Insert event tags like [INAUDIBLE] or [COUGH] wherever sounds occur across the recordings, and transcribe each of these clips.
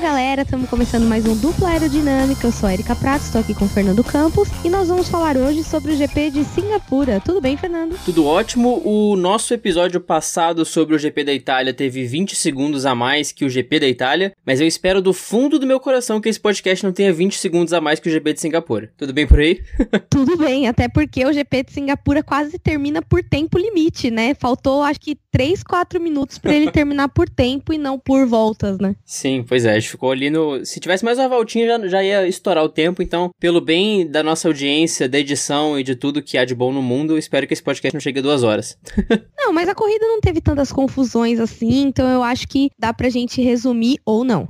galera, estamos começando mais um Dupla Aerodinâmica. Eu sou a Erika Prato, estou aqui com o Fernando Campos e nós vamos falar hoje sobre o GP de Singapura. Tudo bem, Fernando? Tudo ótimo. O nosso episódio passado sobre o GP da Itália teve 20 segundos a mais que o GP da Itália, mas eu espero do fundo do meu coração que esse podcast não tenha 20 segundos a mais que o GP de Singapura. Tudo bem por aí? [LAUGHS] Tudo bem, até porque o GP de Singapura quase termina por tempo limite, né? Faltou acho que 3, 4 minutos para ele [LAUGHS] terminar por tempo e não por voltas, né? Sim, pois é, ficou ali no. Se tivesse mais uma voltinha, já, já ia estourar o tempo. Então, pelo bem da nossa audiência, da edição e de tudo que há de bom no mundo, espero que esse podcast não chegue a duas horas. [LAUGHS] não, mas a corrida não teve tantas confusões assim, então eu acho que dá pra gente resumir ou não.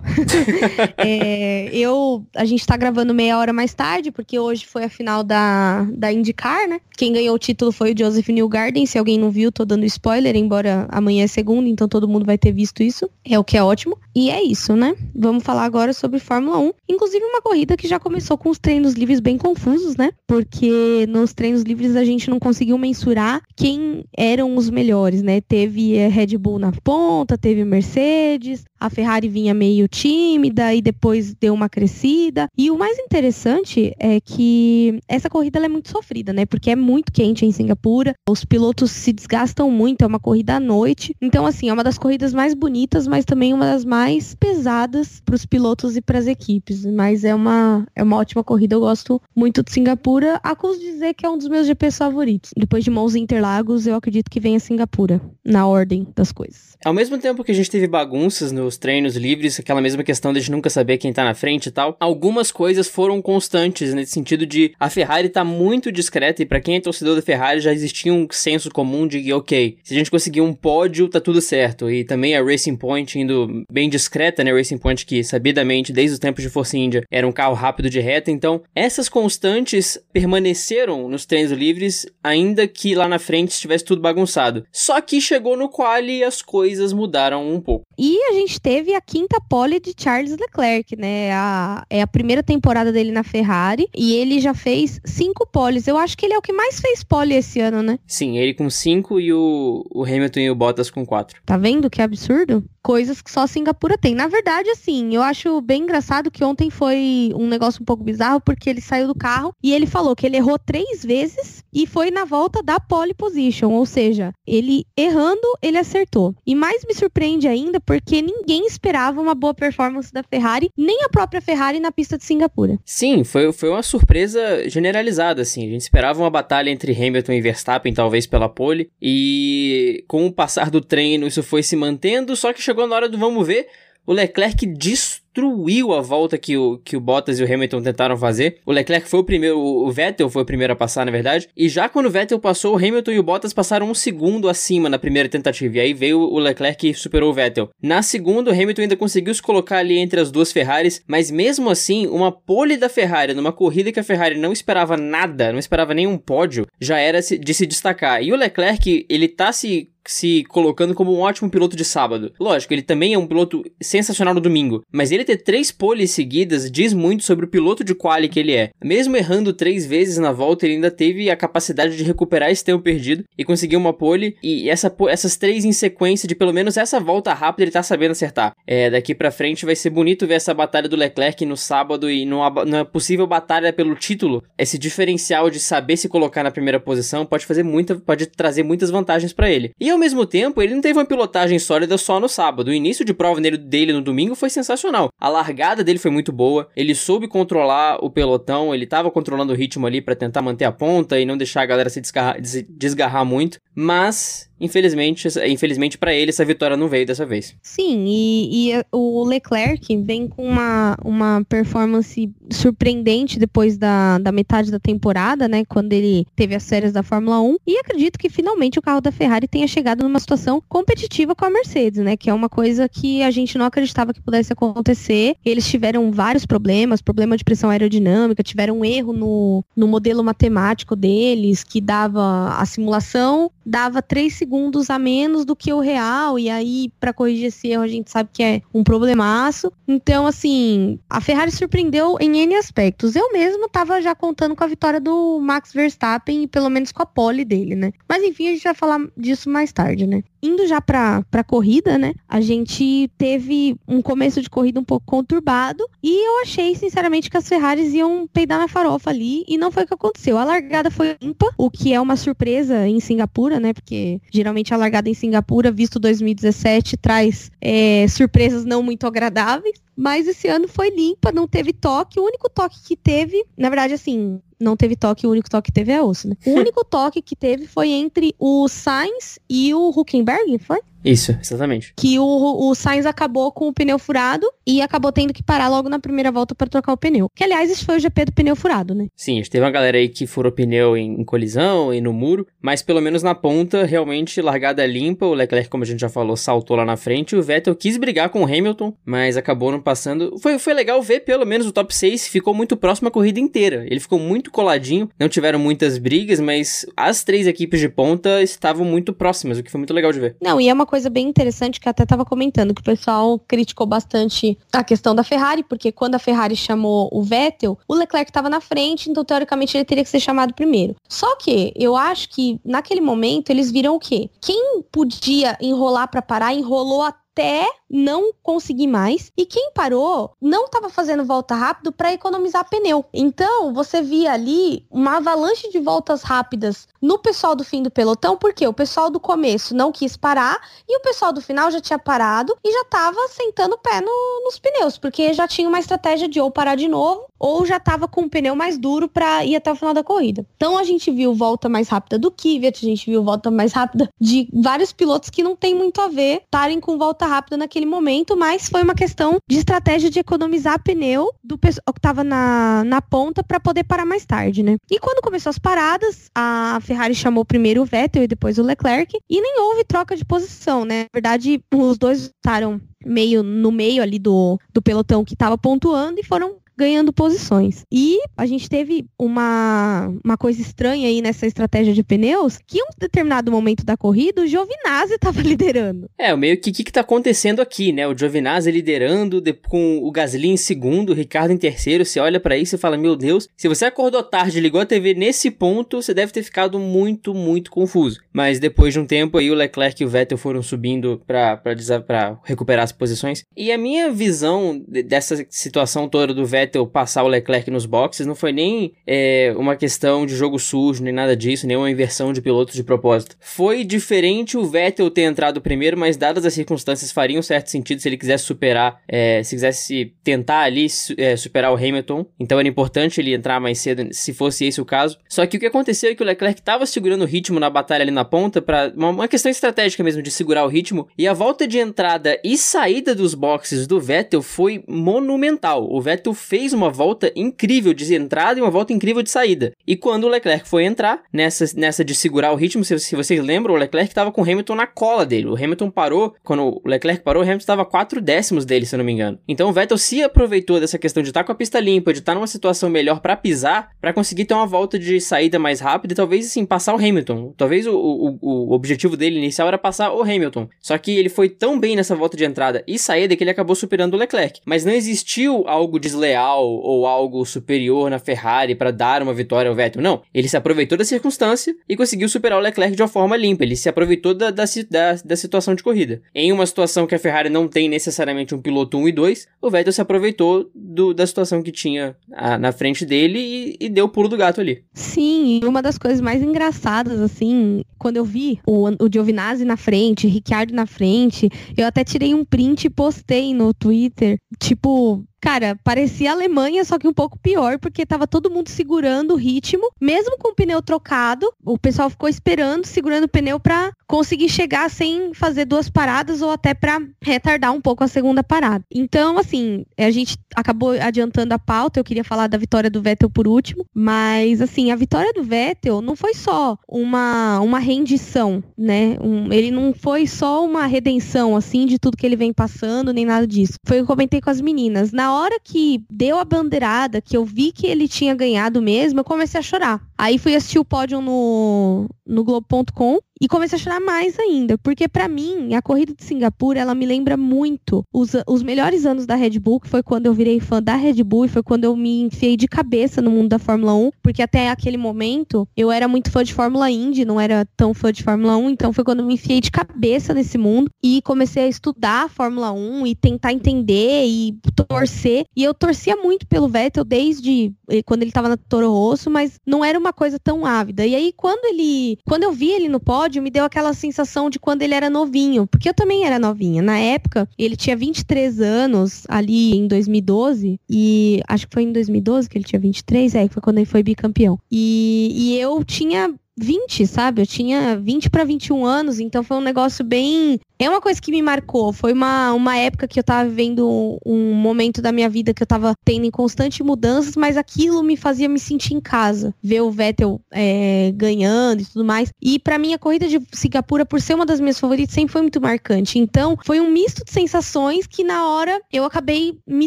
[LAUGHS] é, eu. A gente tá gravando meia hora mais tarde, porque hoje foi a final da, da IndyCar, né? Quem ganhou o título foi o Joseph Newgarden. Se alguém não viu, tô dando spoiler, embora amanhã é segunda, então todo mundo vai ter visto isso. É o que é ótimo. E é isso, né? Vamos falar agora sobre Fórmula 1. Inclusive uma corrida que já começou com os treinos livres bem confusos, né? Porque nos treinos livres a gente não conseguiu mensurar quem eram os melhores, né? Teve eh, Red Bull na ponta, teve Mercedes, a Ferrari vinha meio tímida e depois deu uma crescida. E o mais interessante é que essa corrida é muito sofrida, né? Porque é muito quente em Singapura, os pilotos se desgastam muito, é uma corrida à noite. Então, assim, é uma das corridas mais bonitas, mas também uma das mais pesadas para os pilotos e para as equipes. Mas é uma, é uma ótima corrida, eu gosto muito de Singapura. Acuso dizer que é um dos meus GPs favoritos. Depois de Monza e Interlagos, eu acredito que venha Singapura, na ordem das coisas. Ao mesmo tempo que a gente teve bagunças nos treinos livres, aquela mesma questão de nunca saber quem tá na frente e tal, algumas coisas foram constantes nesse sentido de a Ferrari tá muito discreta e para quem é torcedor da Ferrari já existia um senso comum de ok, se a gente conseguir um pódio, tá tudo certo. E também a Racing Point indo bem discreta, né? Racing Point que sabidamente, desde os tempos de Força India, era um carro rápido de reta. Então, essas constantes permaneceram nos treinos livres, ainda que lá na frente estivesse tudo bagunçado. Só que chegou no quali e as coisas mudaram um pouco. E a gente teve a quinta pole de Charles Leclerc, né? A, é a primeira temporada dele na Ferrari e ele já fez cinco poles. Eu acho que ele é o que mais fez pole esse ano, né? Sim, ele com cinco e o, o Hamilton e o Bottas com quatro. Tá vendo que absurdo? Coisas que só Singapura tem. Na verdade, assim, eu acho bem engraçado que ontem foi um negócio um pouco bizarro, porque ele saiu do carro e ele falou que ele errou três vezes e foi na volta da pole position. Ou seja, ele errando, ele acertou. E mais me surpreende ainda porque ninguém esperava uma boa performance da Ferrari, nem a própria Ferrari na pista de Singapura. Sim, foi, foi uma surpresa generalizada, assim. A gente esperava uma batalha entre Hamilton e Verstappen, talvez pela pole, e com o passar do treino isso foi se mantendo, só que chegou na hora do vamos ver, o Leclerc destruiu destruiu a volta que o, que o Bottas e o Hamilton tentaram fazer. O Leclerc foi o primeiro, o Vettel foi o primeiro a passar, na verdade. E já quando o Vettel passou, o Hamilton e o Bottas passaram um segundo acima na primeira tentativa. E aí veio o Leclerc e superou o Vettel. Na segunda, o Hamilton ainda conseguiu se colocar ali entre as duas Ferraris, mas mesmo assim, uma pole da Ferrari numa corrida que a Ferrari não esperava nada, não esperava nenhum pódio, já era de se destacar. E o Leclerc, ele tá se se colocando como um ótimo piloto de sábado. Lógico, ele também é um piloto sensacional no domingo, mas ele ter três poles seguidas diz muito sobre o piloto de quali que ele é. Mesmo errando três vezes na volta, ele ainda teve a capacidade de recuperar esse tempo perdido e conseguir uma pole. E essa, essas três em sequência, de pelo menos essa volta rápida, ele tá sabendo acertar. É, daqui para frente vai ser bonito ver essa batalha do Leclerc no sábado e numa, numa possível batalha pelo título. Esse diferencial de saber se colocar na primeira posição pode fazer muita, pode trazer muitas vantagens para ele. E ao mesmo tempo, ele não teve uma pilotagem sólida só no sábado. O início de prova dele no domingo foi sensacional. A largada dele foi muito boa, ele soube controlar o pelotão, ele estava controlando o ritmo ali para tentar manter a ponta e não deixar a galera se desgarrar, desgarrar muito, mas Infelizmente, infelizmente para ele, essa vitória não veio dessa vez. Sim, e, e, o Leclerc vem com uma, uma performance surpreendente depois da, da metade da temporada, né? Quando ele teve as séries da Fórmula 1. E acredito que finalmente o carro da Ferrari tenha chegado numa situação competitiva com a Mercedes, né? Que é uma coisa que a gente não acreditava que pudesse acontecer. Eles tiveram vários problemas, problema de pressão aerodinâmica, tiveram um erro no, no modelo matemático deles, que dava a simulação, dava 3 segundos segundos a menos do que o real, e aí, para corrigir esse erro, a gente sabe que é um problemaço. Então, assim, a Ferrari surpreendeu em N aspectos. Eu mesmo tava já contando com a vitória do Max Verstappen, e pelo menos com a pole dele, né? Mas enfim, a gente vai falar disso mais tarde, né? Indo já pra, pra corrida, né? A gente teve um começo de corrida um pouco conturbado e eu achei, sinceramente, que as Ferraris iam peidar na farofa ali e não foi o que aconteceu. A largada foi limpa, o que é uma surpresa em Singapura, né? Porque geralmente a largada em Singapura, visto 2017, traz é, surpresas não muito agradáveis. Mas esse ano foi limpa, não teve toque. O único toque que teve, na verdade, assim, não teve toque, o único toque que teve é osso, né? O [LAUGHS] único toque que teve foi entre o Sainz e o Huckenberg, foi? Isso, exatamente. Que o, o Sainz acabou com o pneu furado e acabou tendo que parar logo na primeira volta para trocar o pneu. Que, aliás, esse foi o GP do pneu furado, né? Sim, a gente teve uma galera aí que furou pneu em, em colisão e no muro, mas pelo menos na ponta, realmente, largada limpa. O Leclerc, como a gente já falou, saltou lá na frente. O Vettel quis brigar com o Hamilton, mas acabou não passando. Foi, foi legal ver, pelo menos, o top 6 ficou muito próximo a corrida inteira. Ele ficou muito coladinho, não tiveram muitas brigas, mas as três equipes de ponta estavam muito próximas, o que foi muito legal de ver. Não, e é uma coisa bem interessante que até estava comentando, que o pessoal criticou bastante a questão da Ferrari, porque quando a Ferrari chamou o Vettel, o Leclerc estava na frente, então teoricamente ele teria que ser chamado primeiro. Só que eu acho que naquele momento eles viram o quê? Quem podia enrolar para parar, enrolou até não conseguir mais. E quem parou não estava fazendo volta rápido para economizar pneu. Então, você via ali uma avalanche de voltas rápidas no pessoal do fim do pelotão, porque o pessoal do começo não quis parar e o pessoal do final já tinha parado e já estava sentando o pé no, nos pneus, porque já tinha uma estratégia de ou parar de novo ou já estava com o pneu mais duro para ir até o final da corrida. Então a gente viu volta mais rápida do Kvyat, a gente viu volta mais rápida de vários pilotos que não tem muito a ver estarem com volta rápida naquele momento, mas foi uma questão de estratégia de economizar pneu do pessoal que estava na, na ponta para poder parar mais tarde, né? E quando começou as paradas, a Ferrari chamou primeiro o Vettel e depois o Leclerc e nem houve troca de posição, né? Na verdade, os dois estaram meio no meio ali do, do pelotão que estava pontuando e foram ganhando posições. E a gente teve uma, uma coisa estranha aí nessa estratégia de pneus, que em um determinado momento da corrida, o Giovinazzi [LAUGHS] estava liderando. É, meio que o que, que tá acontecendo aqui, né? O Giovinazzi liderando, de, com o Gasly em segundo, o Ricardo em terceiro, você olha para isso e fala, meu Deus, se você acordou tarde ligou a TV nesse ponto, você deve ter ficado muito, muito confuso. Mas depois de um tempo aí, o Leclerc e o Vettel foram subindo para recuperar as posições. E a minha visão dessa situação toda do Vettel Vettel passar o Leclerc nos boxes não foi nem é, uma questão de jogo sujo, nem nada disso, nem uma inversão de pilotos de propósito. Foi diferente o Vettel ter entrado primeiro, mas dadas as circunstâncias fariam certo sentido se ele quisesse superar, é, se quisesse tentar ali é, superar o Hamilton. Então era importante ele entrar mais cedo, se fosse esse o caso. Só que o que aconteceu é que o Leclerc estava segurando o ritmo na batalha ali na ponta, para uma, uma questão estratégica mesmo de segurar o ritmo, e a volta de entrada e saída dos boxes do Vettel foi monumental. O Vettel fez fez uma volta incrível de entrada e uma volta incrível de saída. E quando o Leclerc foi entrar, nessa, nessa de segurar o ritmo, se, se vocês lembram, o Leclerc estava com o Hamilton na cola dele. O Hamilton parou, quando o Leclerc parou, o Hamilton estava 4 décimos dele, se eu não me engano. Então o Vettel se aproveitou dessa questão de estar tá com a pista limpa, de estar tá numa situação melhor para pisar, para conseguir ter uma volta de saída mais rápida e talvez assim passar o Hamilton. Talvez o, o, o objetivo dele inicial era passar o Hamilton. Só que ele foi tão bem nessa volta de entrada e saída que ele acabou superando o Leclerc. Mas não existiu algo desleal ou algo superior na Ferrari para dar uma vitória ao Vettel. Não. Ele se aproveitou da circunstância e conseguiu superar o Leclerc de uma forma limpa. Ele se aproveitou da, da, da, da situação de corrida. Em uma situação que a Ferrari não tem necessariamente um piloto 1 e 2, o Vettel se aproveitou do, da situação que tinha a, na frente dele e, e deu o pulo do gato ali. Sim, e uma das coisas mais engraçadas, assim, quando eu vi o, o Giovinazzi na frente, Ricciardo na frente, eu até tirei um print e postei no Twitter, tipo, Cara, parecia Alemanha, só que um pouco pior, porque tava todo mundo segurando o ritmo, mesmo com o pneu trocado. O pessoal ficou esperando, segurando o pneu para conseguir chegar sem fazer duas paradas ou até para retardar um pouco a segunda parada. Então, assim, a gente acabou adiantando a pauta. Eu queria falar da vitória do Vettel por último, mas assim, a vitória do Vettel não foi só uma uma rendição, né? Um, ele não foi só uma redenção assim de tudo que ele vem passando, nem nada disso. Foi o que eu comentei com as meninas. Na hora que deu a bandeirada, que eu vi que ele tinha ganhado mesmo, eu comecei a chorar. Aí fui assistir o pódio no, no Globo.com e comecei a chorar mais ainda, porque para mim, a corrida de Singapura, ela me lembra muito os, os melhores anos da Red Bull, que foi quando eu virei fã da Red Bull e foi quando eu me enfiei de cabeça no mundo da Fórmula 1, porque até aquele momento eu era muito fã de Fórmula Indy, não era tão fã de Fórmula 1, então foi quando eu me enfiei de cabeça nesse mundo e comecei a estudar a Fórmula 1 e tentar entender e torcer. E eu torcia muito pelo Vettel desde eh, quando ele tava na Toro Rosso, mas não era uma coisa tão ávida. E aí quando ele, quando eu vi ele no pódio, me deu aquela sensação de quando ele era novinho, porque eu também era novinha. Na época, ele tinha 23 anos ali em 2012 e acho que foi em 2012 que ele tinha 23, é, que foi quando ele foi bicampeão. E, e eu tinha 20, sabe? Eu tinha 20 para 21 anos, então foi um negócio bem. É uma coisa que me marcou. Foi uma, uma época que eu tava vivendo um momento da minha vida que eu tava tendo em constante mudanças, mas aquilo me fazia me sentir em casa. Ver o Vettel é, ganhando e tudo mais. E para mim, a corrida de Singapura, por ser uma das minhas favoritas, sempre foi muito marcante. Então, foi um misto de sensações que na hora eu acabei me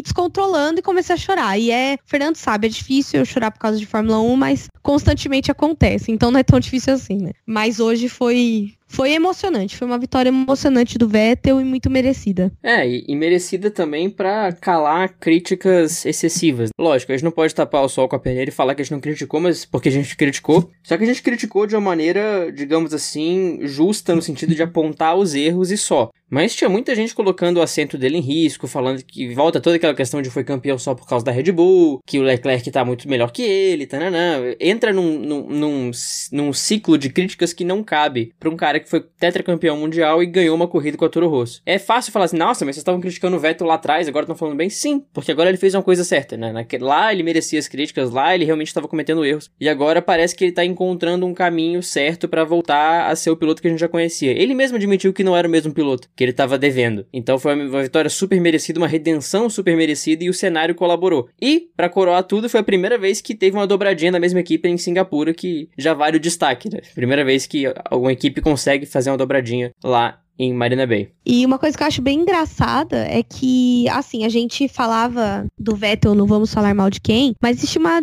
descontrolando e comecei a chorar. E é, Fernando sabe, é difícil eu chorar por causa de Fórmula 1, mas constantemente acontece. Então não é tão difícil assim, né? Mas hoje foi foi emocionante, foi uma vitória emocionante do Vettel e muito merecida. É, e, e merecida também para calar críticas excessivas. Lógico, a gente não pode tapar o sol com a peneira e falar que a gente não criticou, mas porque a gente criticou. Só que a gente criticou de uma maneira, digamos assim, justa no sentido de apontar os erros e só. Mas tinha muita gente colocando o assento dele em risco, falando que volta toda aquela questão de foi campeão só por causa da Red Bull, que o Leclerc tá muito melhor que ele, tananã. Entra num, num, num, num ciclo de críticas que não cabe pra um cara que foi tetracampeão mundial e ganhou uma corrida com a Toro Rosso. É fácil falar assim, nossa, mas vocês estavam criticando o Vettel lá atrás, agora estão falando bem? Sim, porque agora ele fez uma coisa certa, né? Lá ele merecia as críticas, lá ele realmente estava cometendo erros. E agora parece que ele tá encontrando um caminho certo para voltar a ser o piloto que a gente já conhecia. Ele mesmo admitiu que não era o mesmo piloto, que ele tava devendo. Então foi uma vitória super merecida, uma redenção super merecida e o cenário colaborou. E, para coroar tudo, foi a primeira vez que teve uma dobradinha da mesma equipe em Singapura, que já vale o destaque, né? Primeira vez que alguma equipe consegue consegue fazer uma dobradinha lá em Marina Bay. E uma coisa que eu acho bem engraçada é que, assim, a gente falava do Vettel no Vamos Falar Mal de Quem, mas existe uma,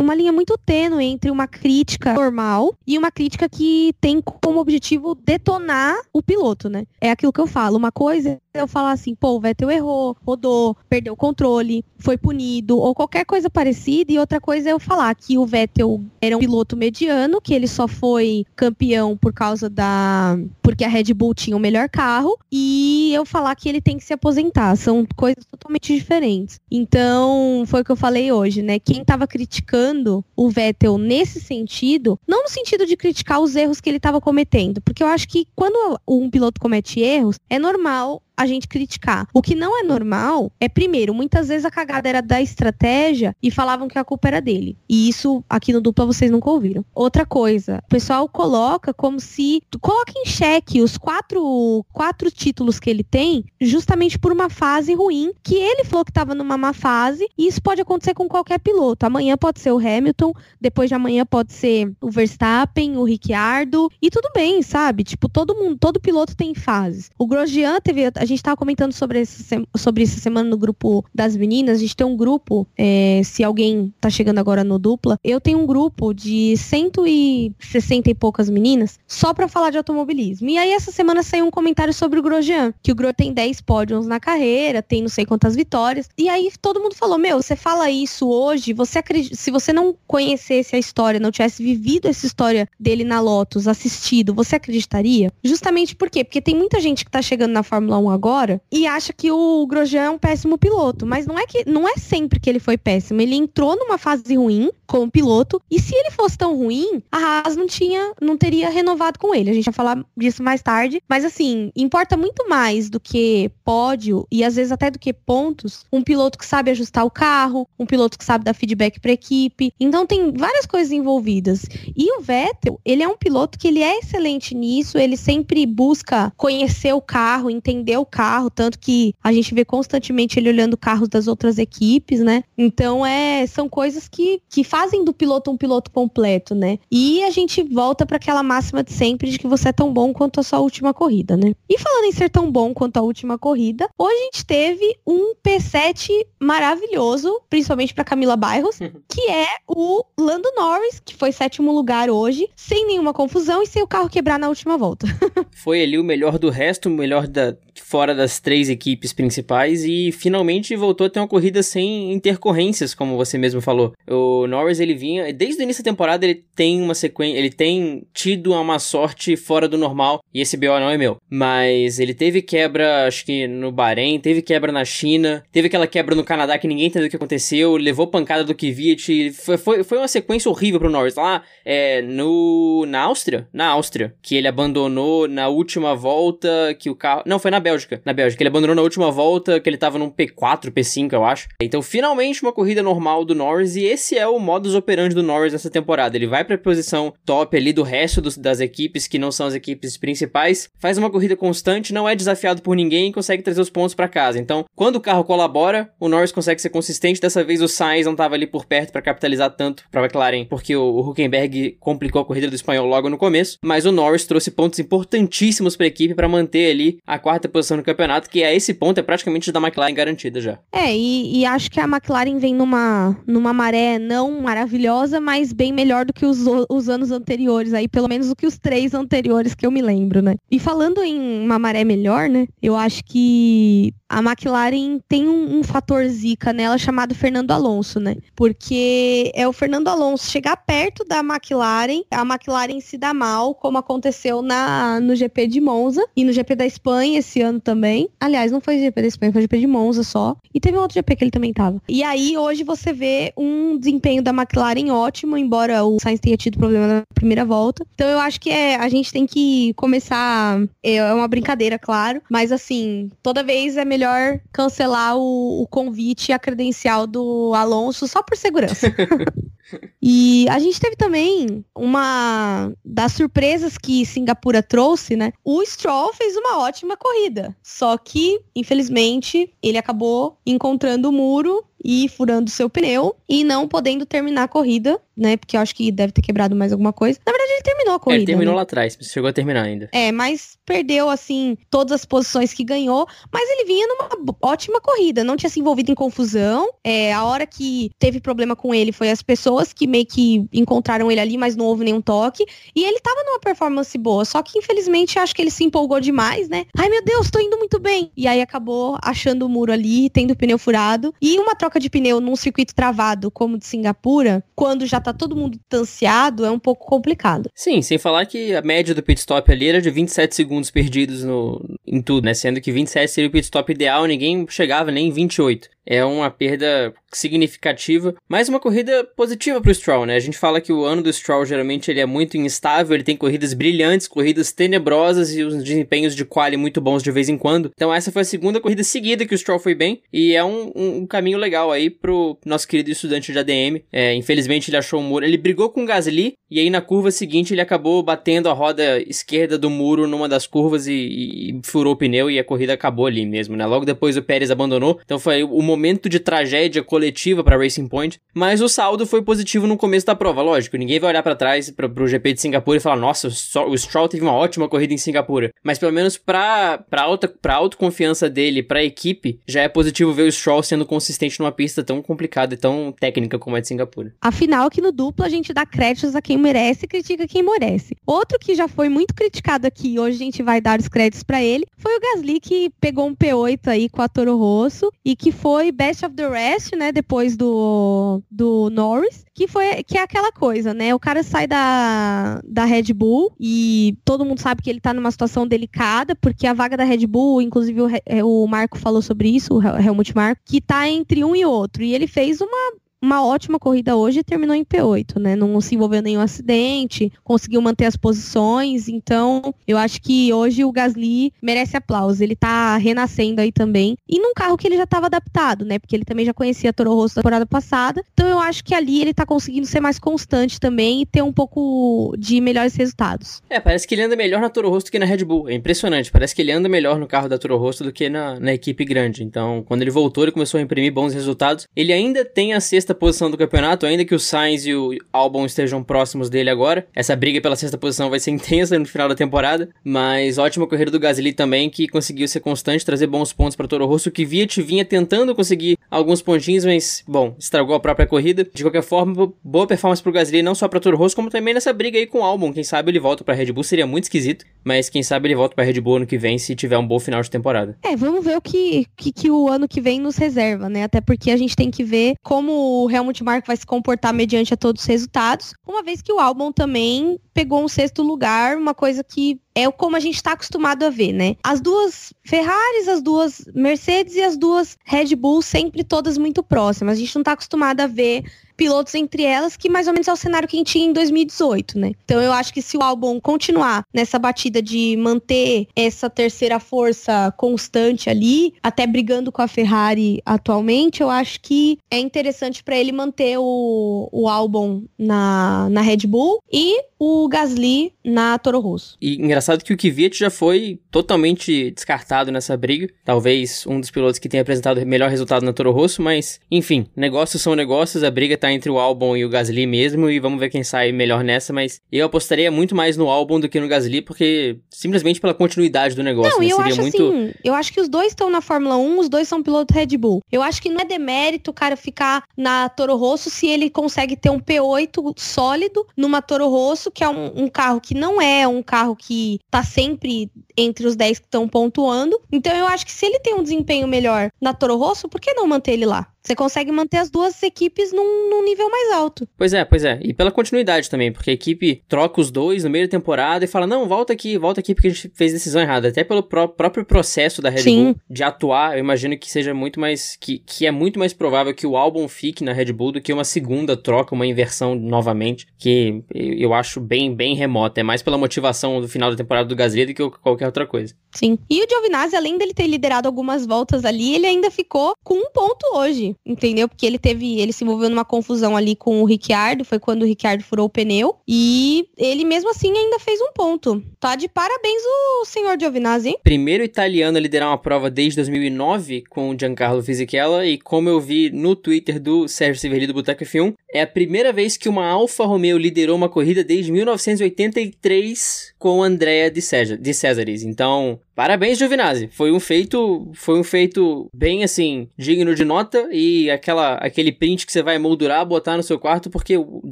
uma linha muito tênue entre uma crítica normal e uma crítica que tem como objetivo detonar o piloto, né? É aquilo que eu falo. Uma coisa é eu falar assim, pô, o Vettel errou, rodou, perdeu o controle, foi punido, ou qualquer coisa parecida, e outra coisa é eu falar que o Vettel era um piloto mediano, que ele só foi campeão por causa da. porque a Red Bull tinha o melhor carro, e eu falar que ele tem que se aposentar. São coisas totalmente diferentes. Então, foi o que eu falei hoje, né? Quem tava criticando o Vettel nesse sentido, não no sentido de criticar os erros que ele estava cometendo, porque eu acho que quando um piloto comete erros, é normal a gente criticar. O que não é normal é, primeiro, muitas vezes a cagada era da estratégia e falavam que a culpa era dele. E isso aqui no dupla vocês nunca ouviram. Outra coisa, o pessoal coloca como se. Coloca em xeque os quatro, quatro títulos que ele tem, justamente por uma fase ruim, que ele falou que estava numa má fase, e isso pode acontecer com qualquer piloto. Amanhã pode ser o Hamilton, depois de amanhã pode ser o Verstappen, o Ricciardo, e tudo bem, sabe? Tipo, todo mundo, todo piloto tem fases. O Grosjean teve. A gente estava comentando sobre, esse, sobre essa semana no grupo das meninas. A gente tem um grupo, é, se alguém tá chegando agora no dupla, eu tenho um grupo de 160 e poucas meninas só para falar de automobilismo. E aí essa semana saiu um comentário sobre o Grosjean, que o Grosjean tem 10 pódios na carreira, tem não sei quantas vitórias. E aí todo mundo falou: Meu, você fala isso hoje, você acredita, se você não conhecesse a história, não tivesse vivido essa história dele na Lotus, assistido, você acreditaria? Justamente por quê? Porque tem muita gente que tá chegando na Fórmula 1 agora e acha que o Grosjean é um péssimo piloto. Mas não é que não é sempre que ele foi péssimo. Ele entrou numa fase ruim como piloto. E se ele fosse tão ruim, a Haas não tinha, não teria renovado com ele. A gente vai falar disso mais tarde. Mas assim, importa muito mais do que pódio e às vezes até do que pontos. Um piloto que sabe ajustar o carro, um piloto que sabe dar feedback para equipe. Então tem várias coisas envolvidas. E o Vettel, ele é um piloto que ele é excelente nisso. Ele sempre busca conhecer o carro, entender o carro, tanto que a gente vê constantemente ele olhando carros das outras equipes, né? Então é, são coisas que, que fazem do piloto um piloto completo, né? E a gente volta para aquela máxima de sempre de que você é tão bom quanto a sua última corrida, né? E falando em ser tão bom quanto a última corrida, hoje a gente teve um P7 maravilhoso, principalmente para Camila Bairros, que é o Lando Norris, que foi sétimo lugar hoje, sem nenhuma confusão e sem o carro quebrar na última volta. [LAUGHS] foi ali o melhor do resto, o melhor da fora das três equipes principais e finalmente voltou a ter uma corrida sem intercorrências, como você mesmo falou. O Norris ele vinha desde o início da temporada ele tem uma sequência, ele tem tido uma sorte fora do normal e esse BO não é meu, mas ele teve quebra, acho que no Bahrein, teve quebra na China, teve aquela quebra no Canadá que ninguém entendeu o que aconteceu, levou pancada do Kvyat, foi, foi, foi uma sequência horrível pro Norris lá, é, no na Áustria, na Áustria, que ele abandonou na última volta que o carro, não foi na Bélgica. Na Bélgica. Ele abandonou na última volta, que ele tava num P4, P5, eu acho. Então, finalmente, uma corrida normal do Norris. E esse é o modus operandi do Norris nessa temporada. Ele vai pra posição top ali do resto dos, das equipes, que não são as equipes principais. Faz uma corrida constante, não é desafiado por ninguém e consegue trazer os pontos para casa. Então, quando o carro colabora, o Norris consegue ser consistente. Dessa vez, o Sainz não tava ali por perto para capitalizar tanto pra McLaren, porque o, o Huckenberg complicou a corrida do espanhol logo no começo. Mas o Norris trouxe pontos importantíssimos para a equipe para manter ali a quarta posição no campeonato, que a esse ponto é praticamente da McLaren garantida já. É, e, e, acho que a McLaren vem numa, numa maré não maravilhosa, mas bem melhor do que os, os anos anteriores aí, pelo menos do que os três anteriores que eu me lembro, né? E falando em uma maré melhor, né? Eu acho que a McLaren tem um, um, fator zica nela chamado Fernando Alonso, né? Porque é o Fernando Alonso chegar perto da McLaren, a McLaren se dá mal, como aconteceu na, no GP de Monza e no GP da Espanha esse ano também. Aliás, não foi GP da Espanha, foi GP de Monza só. E teve um outro GP que ele também tava. E aí, hoje você vê um desempenho da McLaren ótimo, embora o Sainz tenha tido problema na primeira volta. Então eu acho que é, a gente tem que começar. É, é uma brincadeira, claro. Mas assim, toda vez é melhor melhor cancelar o, o convite e a credencial do Alonso só por segurança. [LAUGHS] e a gente teve também uma das surpresas que Singapura trouxe, né? O Stroll fez uma ótima corrida. Só que, infelizmente, ele acabou encontrando o muro e furando seu pneu e não podendo terminar a corrida, né? Porque eu acho que deve ter quebrado mais alguma coisa. Na verdade, ele terminou a corrida. Ele terminou né? lá atrás, chegou a terminar ainda. É, mas perdeu, assim, todas as posições que ganhou. Mas ele vinha numa ótima corrida, não tinha se envolvido em confusão. É, a hora que teve problema com ele foi as pessoas que meio que encontraram ele ali, mas não houve nenhum toque. E ele tava numa performance boa, só que infelizmente acho que ele se empolgou demais, né? Ai meu Deus, tô indo muito bem. E aí acabou achando o muro ali, tendo o pneu furado. E uma troca troca de pneu num circuito travado como o de Singapura, quando já tá todo mundo distanciado, é um pouco complicado. Sim, sem falar que a média do pit stop ali era de 27 segundos perdidos no, em tudo, né? Sendo que 27 seria o pit stop ideal, ninguém chegava nem em 28 é uma perda significativa, mas uma corrida positiva para o Stroll, né? A gente fala que o ano do Stroll geralmente ele é muito instável, ele tem corridas brilhantes, corridas tenebrosas e os desempenhos de quali muito bons de vez em quando. Então essa foi a segunda corrida seguida que o Stroll foi bem e é um, um, um caminho legal aí pro nosso querido estudante de ADM. É, infelizmente ele achou o muro, ele brigou com o Gasly e aí na curva seguinte ele acabou batendo a roda esquerda do muro numa das curvas e, e, furou o pneu e a corrida acabou ali mesmo, né? Logo depois o Pérez abandonou, então foi o momento de tragédia coletiva para Racing Point, mas o saldo foi positivo no começo da prova, lógico. Ninguém vai olhar para trás para o GP de Singapura e falar: "Nossa, o Stroll teve uma ótima corrida em Singapura". Mas pelo menos para para alta para autoconfiança dele, para a equipe, já é positivo ver o Stroll sendo consistente numa pista tão complicada e tão técnica como a de Singapura. Afinal, aqui no duplo a gente dá créditos a quem merece e critica quem merece. Outro que já foi muito criticado aqui, hoje a gente vai dar os créditos para ele, foi o Gasly que pegou um P8 aí com a Toro Rosso e que foi foi Best of the Rest, né? Depois do, do Norris, que foi que é aquela coisa, né? O cara sai da, da Red Bull e todo mundo sabe que ele tá numa situação delicada, porque a vaga da Red Bull, inclusive o, o Marco falou sobre isso, o Helmut Marco, que tá entre um e outro. E ele fez uma uma ótima corrida hoje e terminou em P8, né? Não se envolveu nenhum acidente, conseguiu manter as posições. Então, eu acho que hoje o Gasly merece aplausos. Ele tá renascendo aí também. E num carro que ele já estava adaptado, né? Porque ele também já conhecia a Toro Rosso da temporada passada. Então, eu acho que ali ele tá conseguindo ser mais constante também e ter um pouco de melhores resultados. É, parece que ele anda melhor na Toro Rosso do que na Red Bull. É impressionante. Parece que ele anda melhor no carro da Toro Rosso do que na, na equipe grande. Então, quando ele voltou, ele começou a imprimir bons resultados. Ele ainda tem a sexta sexta posição do campeonato, ainda que o Sainz e o Albon estejam próximos dele agora. Essa briga pela sexta posição vai ser [LAUGHS] intensa no final da temporada, mas ótima corrida do Gasly também, que conseguiu ser constante, trazer bons pontos para Toro Rosso, que Viet vinha tentando conseguir alguns pontinhos, mas, bom, estragou a própria corrida. De qualquer forma, boa performance pro Gasly, não só para Toro Rosso, como também nessa briga aí com o Albon. Quem sabe ele volta para Red Bull, seria muito esquisito, mas quem sabe ele volta para Red Bull ano que vem se tiver um bom final de temporada. É, vamos ver o que, que, que o ano que vem nos reserva, né? Até porque a gente tem que ver como o Helmut Marko vai se comportar mediante a todos os resultados, uma vez que o Albon também pegou um sexto lugar, uma coisa que é como a gente está acostumado a ver, né? As duas Ferraris, as duas Mercedes e as duas Red Bull sempre todas muito próximas. A gente não está acostumado a ver pilotos entre elas, que mais ou menos é o cenário que a gente tinha em 2018, né? Então eu acho que se o Albon continuar nessa batida de manter essa terceira força constante ali, até brigando com a Ferrari atualmente, eu acho que é interessante para ele manter o, o Albon na, na Red Bull e o Gasly na Toro Rosso. E engraçado que o Kvyat já foi totalmente descartado nessa briga. Talvez um dos pilotos que tenha apresentado melhor resultado na Toro Rosso, mas enfim, negócios são negócios, a briga tá entre o Albon e o Gasly mesmo, e vamos ver quem sai melhor nessa, mas eu apostaria muito mais no Albon do que no Gasly, porque simplesmente pela continuidade do negócio, não, né? eu Seria acho muito... assim, eu acho que os dois estão na Fórmula 1, os dois são pilotos Red Bull. Eu acho que não é demérito o cara ficar na Toro Rosso se ele consegue ter um P8 sólido numa Toro Rosso, que é um, um carro que não é um carro que tá sempre entre os 10 que estão pontuando. Então eu acho que se ele tem um desempenho melhor na Toro Rosso, por que não manter ele lá? Você consegue manter as duas equipes num, num, nível mais alto. Pois é, pois é. E pela continuidade também, porque a equipe troca os dois no meio da temporada e fala: não, volta aqui, volta aqui porque a gente fez decisão errada. Até pelo pró próprio processo da Red Sim. Bull de atuar, eu imagino que seja muito mais. Que, que é muito mais provável que o álbum fique na Red Bull do que uma segunda troca, uma inversão novamente, que eu acho bem, bem remota. É mais pela motivação do final da temporada do Gasly do que qualquer outra coisa. Sim. E o Giovinazzi, além dele ter liderado algumas voltas ali, ele ainda ficou com um ponto hoje entendeu? Porque ele teve, ele se envolveu numa confusão ali com o Ricciardo, foi quando o Ricciardo furou o pneu, e ele mesmo assim ainda fez um ponto. Tá de parabéns o senhor Giovinazzi, hein? Primeiro italiano a liderar uma prova desde 2009 com o Giancarlo Fisichella, e como eu vi no Twitter do Sérgio Severli do Boteco F1, é a primeira vez que uma Alfa Romeo liderou uma corrida desde 1983 com Andrea de, César, de Césares. Então, Parabéns, Giovinazzi. Foi um feito, foi um feito bem assim, digno de nota e aquela aquele print que você vai moldurar, botar no seu quarto, porque o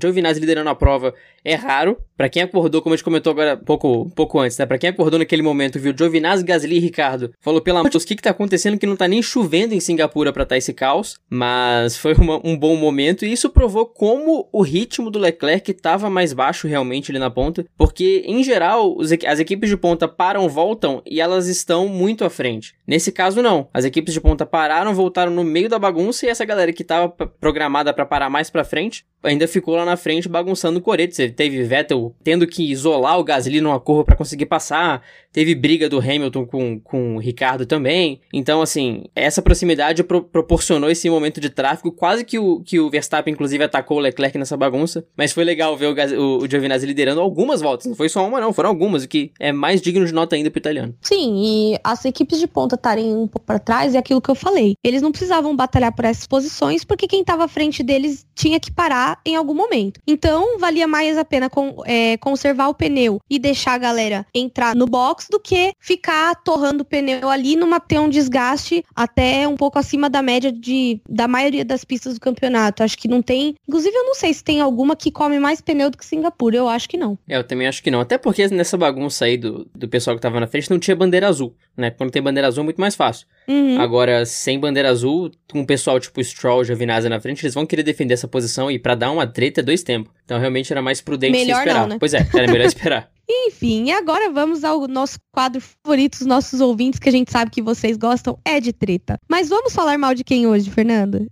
Giovinazzi liderando a prova é raro. Para quem acordou, como a gente comentou agora pouco, pouco antes, né? Para quem acordou naquele momento, viu Giovinazzi, Gasly e Ricardo, falou pela Deus, o que que tá acontecendo que não tá nem chovendo em Singapura para tá esse caos, mas foi uma, um bom momento e isso provou como o ritmo do Leclerc tava mais baixo realmente ali na ponta, porque em geral os, as equipes de ponta param, voltam e elas estão muito à frente. Nesse caso não, as equipes de ponta pararam, voltaram no meio da bagunça e essa galera que tava programada para parar mais para frente ainda ficou lá na frente bagunçando o coreto. Você teve Vettel tendo que isolar o Gasly numa curva para conseguir passar, teve briga do Hamilton com, com o Ricardo também. Então, assim, essa proximidade pro proporcionou esse momento de tráfego. Quase que o, que o Verstappen, inclusive, atacou o Leclerc nessa bagunça. Mas foi legal ver o, o, o Giovinazzi liderando algumas voltas. Não foi só uma, não, foram algumas, o que é mais digno de nota ainda pro italiano. Sim, e as equipes de ponta estarem um pouco para trás é aquilo que eu falei. Eles não precisavam batalhar por essas posições, porque quem estava à frente deles tinha que parar em algum momento. Então, valia mais a pena com, é, conservar o pneu e deixar a galera entrar no box do que ficar torrando o pneu ali numa ter um desgaste até um pouco acima da média de, da maioria das pistas do campeonato. Acho que não tem. Inclusive, eu não sei se tem alguma que come mais pneu do que Singapura. Eu acho que não. É, eu também acho que não. Até porque nessa bagunça aí do, do pessoal que tava na frente não tinha bandeira azul, né? Quando tem bandeira azul é muito mais fácil. Uhum. Agora, sem bandeira azul, com um pessoal tipo Stroll, Giovinazzi na frente, eles vão querer defender essa posição e para dar uma treta é dois tempos. Então realmente era mais prudente melhor esperar. Não, né? Pois é, era melhor [LAUGHS] esperar. Enfim, e agora vamos ao nosso quadro favorito, os nossos ouvintes, que a gente sabe que vocês gostam, é de treta. Mas vamos falar mal de quem hoje, Fernanda?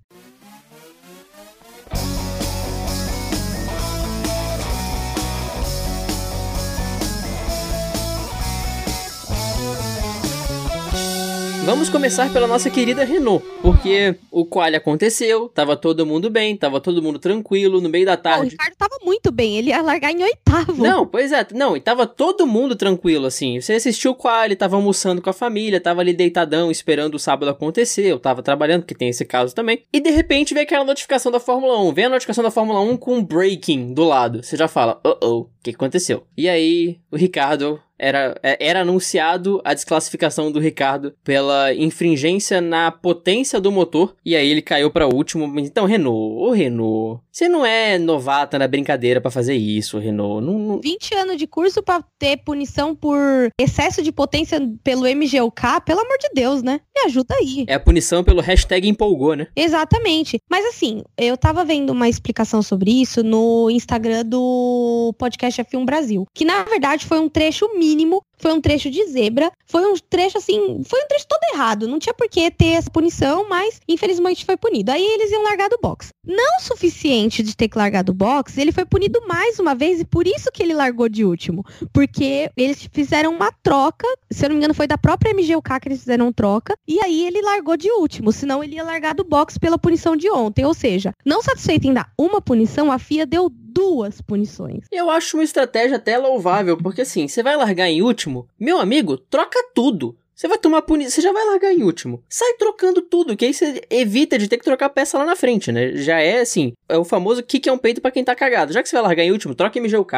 Vamos começar pela nossa querida Renault, porque o qual aconteceu, tava todo mundo bem, tava todo mundo tranquilo, no meio da tarde. o Ricardo tava muito bem, ele ia largar em oitavo. Não, pois é, não, e tava todo mundo tranquilo, assim. Você assistiu o qual, tava almoçando com a família, tava ali deitadão, esperando o sábado acontecer, eu tava trabalhando, que tem esse caso também. E de repente vem aquela notificação da Fórmula 1, vem a notificação da Fórmula 1 com um breaking do lado. Você já fala, oh oh, o que aconteceu? E aí, o Ricardo era, é, era anunciado a desclassificação do Ricardo pela infringência na potência do motor, e aí ele caiu para último. Então, Renault, ô Renault, você não é novata na brincadeira para fazer isso, Renault. Não, não... 20 anos de curso para ter punição por excesso de potência pelo MGUK, pelo amor de Deus, né? Me ajuda aí. É a punição pelo hashtag empolgou, né? Exatamente. Mas assim, eu tava vendo uma explicação sobre isso no Instagram do podcast F1 Brasil, que na verdade foi um trecho mínimo mínimo foi um trecho de zebra, foi um trecho assim, foi um trecho todo errado, não tinha por que ter essa punição, mas infelizmente foi punido. Aí eles iam largar do box. Não suficiente de ter que largar do box, ele foi punido mais uma vez e por isso que ele largou de último, porque eles fizeram uma troca, se eu não me engano foi da própria MGUK que eles fizeram troca, e aí ele largou de último, senão ele ia largar do box pela punição de ontem, ou seja, não satisfeito em dar uma punição, a FIA deu duas punições. Eu acho uma estratégia até louvável, porque assim, você vai largar em último, meu amigo, troca tudo. Você vai tomar punição, você já vai largar em último. Sai trocando tudo, que aí você evita de ter que trocar peça lá na frente, né? Já é assim, é o famoso kick é um peito para quem tá cagado. Já que você vai largar em último, troca MGUK,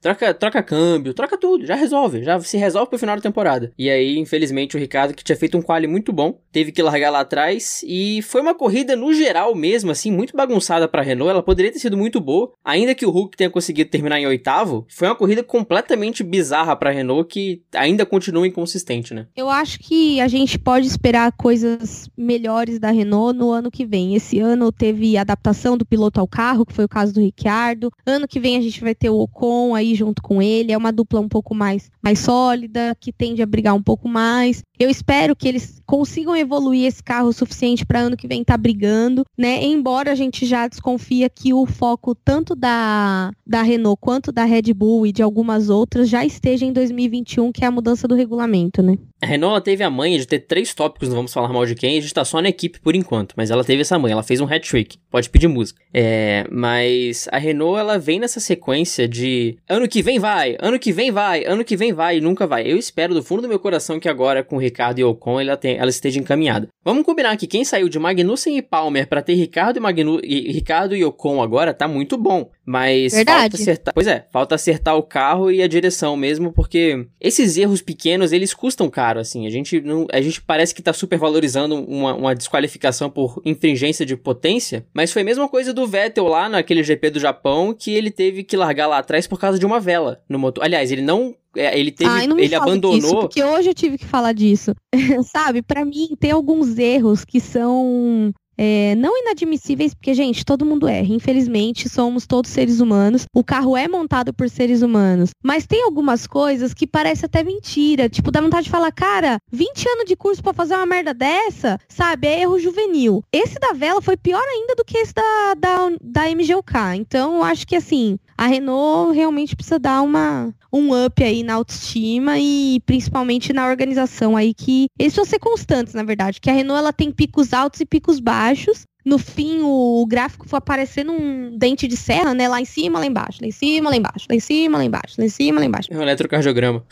troca, troca câmbio, troca tudo, já resolve, já se resolve pro final da temporada. E aí, infelizmente, o Ricardo, que tinha feito um quali muito bom, teve que largar lá atrás e foi uma corrida no geral mesmo, assim, muito bagunçada pra Renault. Ela poderia ter sido muito boa, ainda que o Hulk tenha conseguido terminar em oitavo, foi uma corrida completamente bizarra pra Renault que ainda continua inconsistente, né? Eu eu acho que a gente pode esperar coisas melhores da Renault no ano que vem. Esse ano teve adaptação do piloto ao carro, que foi o caso do Ricciardo. Ano que vem a gente vai ter o Ocon aí junto com ele. É uma dupla um pouco mais, mais sólida, que tende a brigar um pouco mais. Eu espero que eles consigam evoluir esse carro o suficiente para ano que vem estar tá brigando, né? Embora a gente já desconfia que o foco tanto da, da Renault quanto da Red Bull e de algumas outras já esteja em 2021, que é a mudança do regulamento, né? A Renault teve a manha de ter três tópicos, não vamos falar mal de quem, a gente tá só na equipe por enquanto, mas ela teve essa manha, ela fez um hat-trick, pode pedir música. É, mas a Renault, ela vem nessa sequência de ano que vem vai, ano que vem vai, ano que vem vai e nunca vai. Eu espero do fundo do meu coração que agora com o Ricardo e Ocon ela, tem, ela esteja encaminhada. Vamos combinar que quem saiu de Magnussen e Palmer para ter Ricardo e, Magnu, e, Ricardo e Ocon agora tá muito bom, mas Verdade. falta acertar, pois é, falta acertar o carro e a direção mesmo, porque esses erros pequenos, eles custam caro assim. A gente, não, a gente parece que tá super valorizando uma, uma desqualificação por infringência de potência, mas foi a mesma coisa do Vettel lá naquele GP do Japão, que ele teve que largar lá atrás por causa de uma vela no motor. Aliás, ele não é, ele teve, Ai, ele abandonou. Disso, porque hoje eu tive que falar disso. [LAUGHS] Sabe, para mim tem alguns erros que são é, não inadmissíveis, porque, gente, todo mundo erra. Infelizmente, somos todos seres humanos. O carro é montado por seres humanos. Mas tem algumas coisas que parece até mentira. Tipo, dá vontade de falar, cara, 20 anos de curso para fazer uma merda dessa, sabe? É erro juvenil. Esse da vela foi pior ainda do que esse da, da, da MGUK. Então, eu acho que, assim, a Renault realmente precisa dar uma, um up aí na autoestima e principalmente na organização aí, que eles precisam ser constantes, na verdade. Que a Renault ela tem picos altos e picos baixos. No fim, o gráfico foi aparecendo um dente de serra, né? Lá em cima, lá embaixo, lá em cima, lá embaixo, lá em cima, lá embaixo, lá em cima, lá embaixo. É um eletrocardiograma.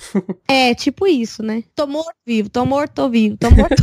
é, tipo isso, né? Tô morto vivo, tô morto, tô vivo, tô [LAUGHS] morto.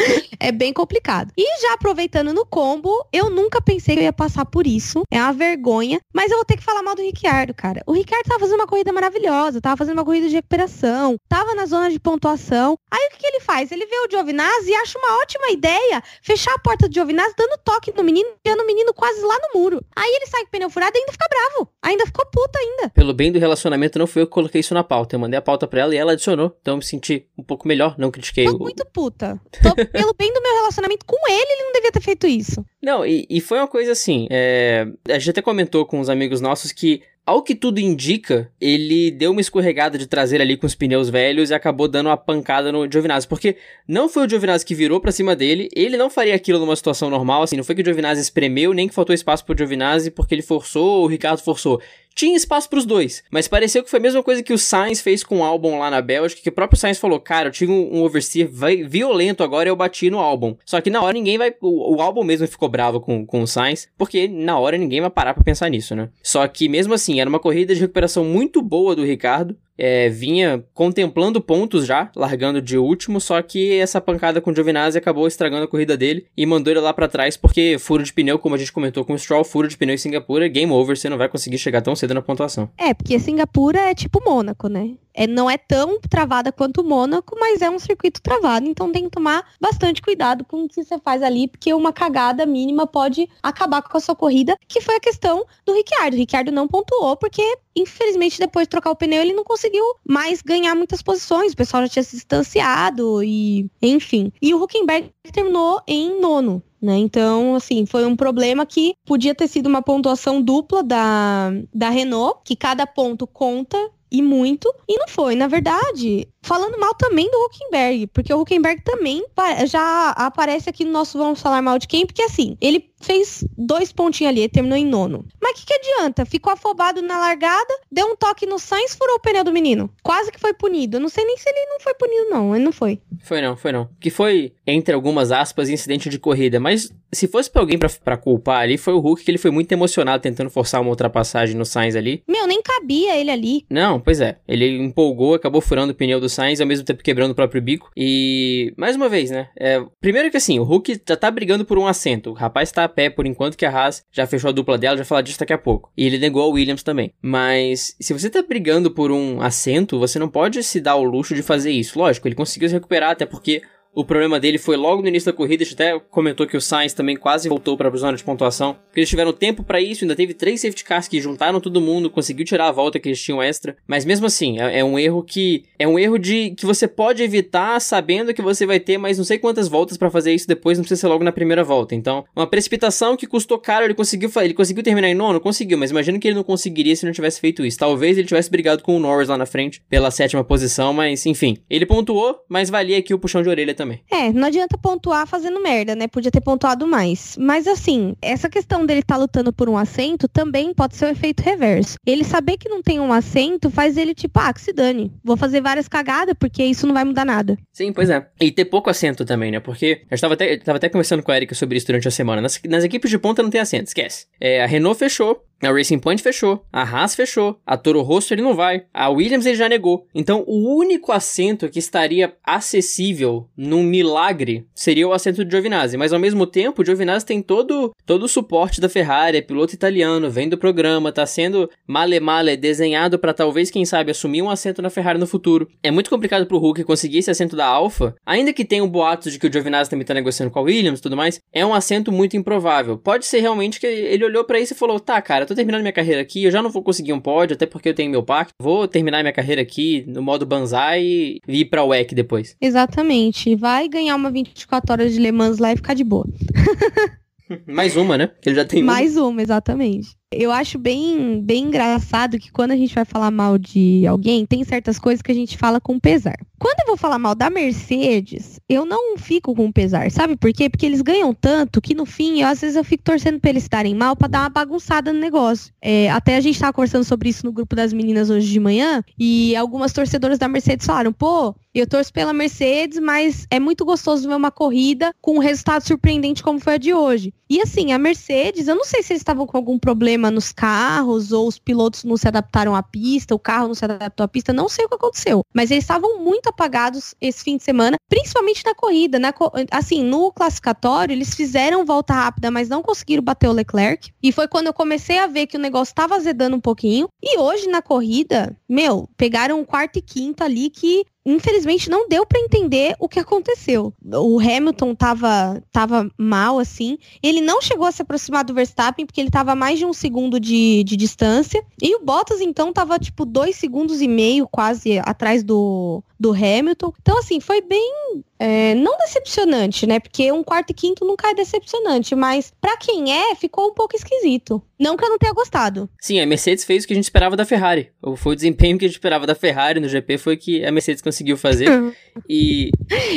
[LAUGHS] é bem complicado. E já aproveitando no combo, eu nunca pensei que eu ia passar por isso. É uma vergonha. Mas eu vou ter que falar mal do Ricciardo, cara. O Ricciardo tava fazendo uma corrida maravilhosa, tava fazendo uma corrida de recuperação, tava na zona de pontuação. Aí o que, que ele faz? Ele vê o Giovinazzi e acha uma ótima ideia fechar a porta do Giovinazzi, dando toque no menino, enfiando o menino quase lá no muro. Aí ele sai com o pneu furado e ainda fica bravo. Ainda ficou puta ainda. Pelo bem do relacionamento, não fui eu que coloquei isso na pauta. Eu mandei a pauta pra ela e ela adicionou. Então eu me senti um pouco melhor, não critiquei. Tô o... muito puta. Tô pelo bem do meu relacionamento com ele, ele não devia ter feito isso. Não, e, e foi uma coisa assim, é, a gente até comentou com os amigos nossos que ao que tudo indica, ele deu uma escorregada de traseira ali com os pneus velhos e acabou dando uma pancada no Giovinazzi. Porque não foi o Giovinazzi que virou para cima dele, ele não faria aquilo numa situação normal, assim, não foi que o Giovinazzi espremeu, nem que faltou espaço pro Giovinazzi porque ele forçou ou o Ricardo forçou. Tinha espaço para os dois. Mas pareceu que foi a mesma coisa que o Sainz fez com o álbum lá na Bélgica, que o próprio Sainz falou: Cara, eu tive um, um oversteer violento agora e eu bati no álbum. Só que na hora ninguém vai. O, o álbum mesmo ficou bravo com, com o Sainz, porque na hora ninguém vai parar pra pensar nisso, né? Só que mesmo assim, era uma corrida de recuperação muito boa do Ricardo é, vinha contemplando pontos já, largando de último, só que essa pancada com o Giovinazzi acabou estragando a corrida dele e mandou ele lá para trás porque furo de pneu, como a gente comentou com o Stroll, furo de pneu em Singapura, game over, você não vai conseguir chegar tão cedo na pontuação. É, porque Singapura é tipo Mônaco, né? É, não é tão travada quanto o Mônaco, mas é um circuito travado, então tem que tomar bastante cuidado com o que você faz ali, porque uma cagada mínima pode acabar com a sua corrida, que foi a questão do Ricciardo. O Ricciardo não pontuou porque, infelizmente, depois de trocar o pneu, ele não conseguiu mais ganhar muitas posições. O pessoal já tinha se distanciado e, enfim. E o Huckenberg terminou em nono. Né? Então, assim, foi um problema que podia ter sido uma pontuação dupla da, da Renault, que cada ponto conta e muito, e não foi. Na verdade, falando mal também do Huckenberg, porque o Huckenberg também já aparece aqui no nosso Vamos Falar Mal de Quem, porque assim, ele fez dois pontinhos ali, terminou em nono. Mas o que, que adianta? Ficou afobado na largada, deu um toque no Sainz, furou o pneu do menino. Quase que foi punido. Eu não sei nem se ele não foi punido, não. Ele não foi. Foi não, foi não. Que foi, entre algumas aspas, incidente de corrida. Mas se fosse pra alguém pra, pra culpar ali, foi o Hulk, que ele foi muito emocionado tentando forçar uma ultrapassagem no Sainz ali. Meu, nem cabia ele ali. Não, pois é. Ele empolgou, acabou furando o pneu do Sainz, ao mesmo tempo quebrando o próprio bico. E, mais uma vez, né? É, primeiro que assim, o Hulk já tá brigando por um assento. O rapaz tá a pé por enquanto que a Haas já fechou a dupla dela, já falar disso daqui a pouco. E ele negou o Williams também. Mas, se você tá brigando por um assento, você não pode se dar o luxo de fazer isso. Lógico, ele conseguiu se recuperar, até porque o problema dele foi logo no início da corrida, a gente até comentou que o Sainz também quase voltou para a zona de pontuação, porque eles tiveram tempo para isso, ainda teve três safety cars que juntaram todo mundo, conseguiu tirar a volta que eles tinham extra, mas mesmo assim, é, é um erro que é um erro de que você pode evitar sabendo que você vai ter mais não sei quantas voltas para fazer isso depois, não precisa ser logo na primeira volta. Então, uma precipitação que custou caro, ele conseguiu, ele conseguiu terminar em nono, conseguiu, mas imagino que ele não conseguiria se não tivesse feito isso. Talvez ele tivesse brigado com o Norris lá na frente pela sétima posição, mas enfim, ele pontuou, mas valia aqui o puxão de orelha também. É, não adianta pontuar fazendo merda, né? Podia ter pontuado mais. Mas assim, essa questão dele estar tá lutando por um assento também pode ser o um efeito reverso. Ele saber que não tem um assento faz ele tipo, ah, que se dane. Vou fazer várias cagadas porque isso não vai mudar nada. Sim, pois é. E ter pouco assento também, né? Porque eu estava até, estava até conversando com a Erika sobre isso durante a semana. Nas, nas equipes de ponta não tem assento, esquece. É, a Renault fechou, a Racing Point fechou, a Haas fechou, a Toro Rosso ele não vai, a Williams ele já negou. Então o único assento que estaria acessível num milagre seria o assento de Giovinazzi, mas ao mesmo tempo o Giovinazzi tem todo, todo o suporte da Ferrari, é piloto italiano, vem do programa, tá sendo male male desenhado para talvez quem sabe assumir um assento na Ferrari no futuro. É muito complicado pro Hulk conseguir esse assento da Alfa, ainda que tenha um boato de que o Giovinazzi também tá negociando com a Williams e tudo mais, é um assento muito improvável. Pode ser realmente que ele olhou para isso e falou: "Tá, cara, tô terminando minha carreira aqui, eu já não vou conseguir um pódio, até porque eu tenho meu pacto. Vou terminar minha carreira aqui no modo banzai e ir pra WEC depois. Exatamente. Vai ganhar uma 24 horas de Le Mans lá e ficar de boa. [LAUGHS] Mais uma, né? Que ele já tem Mais uma, uma exatamente. Eu acho bem, bem engraçado que quando a gente vai falar mal de alguém, tem certas coisas que a gente fala com pesar. Quando eu vou falar mal da Mercedes, eu não fico com pesar. Sabe por quê? Porque eles ganham tanto que no fim, eu, às vezes eu fico torcendo pra eles estarem mal para dar uma bagunçada no negócio. É, até a gente tava conversando sobre isso no grupo das meninas hoje de manhã e algumas torcedoras da Mercedes falaram: pô, eu torço pela Mercedes, mas é muito gostoso ver uma corrida com um resultado surpreendente como foi a de hoje. E assim, a Mercedes, eu não sei se eles estavam com algum problema nos carros, ou os pilotos não se adaptaram à pista, o carro não se adaptou à pista, não sei o que aconteceu. Mas eles estavam muito apagados esse fim de semana, principalmente na corrida. Na, assim, no classificatório, eles fizeram volta rápida, mas não conseguiram bater o Leclerc. E foi quando eu comecei a ver que o negócio estava azedando um pouquinho. E hoje, na corrida, meu, pegaram um quarto e quinto ali que infelizmente não deu para entender o que aconteceu. O Hamilton tava, tava mal, assim. Ele não chegou a se aproximar do Verstappen, porque ele tava a mais de um segundo de, de distância. E o Bottas, então, tava tipo dois segundos e meio quase atrás do, do Hamilton. Então, assim, foi bem. É, não decepcionante, né? Porque um quarto e quinto nunca é decepcionante, mas para quem é, ficou um pouco esquisito. Não que eu não tenha gostado. Sim, a Mercedes fez o que a gente esperava da Ferrari. Foi o desempenho que a gente esperava da Ferrari no GP, foi que a Mercedes conseguiu fazer. [LAUGHS] e.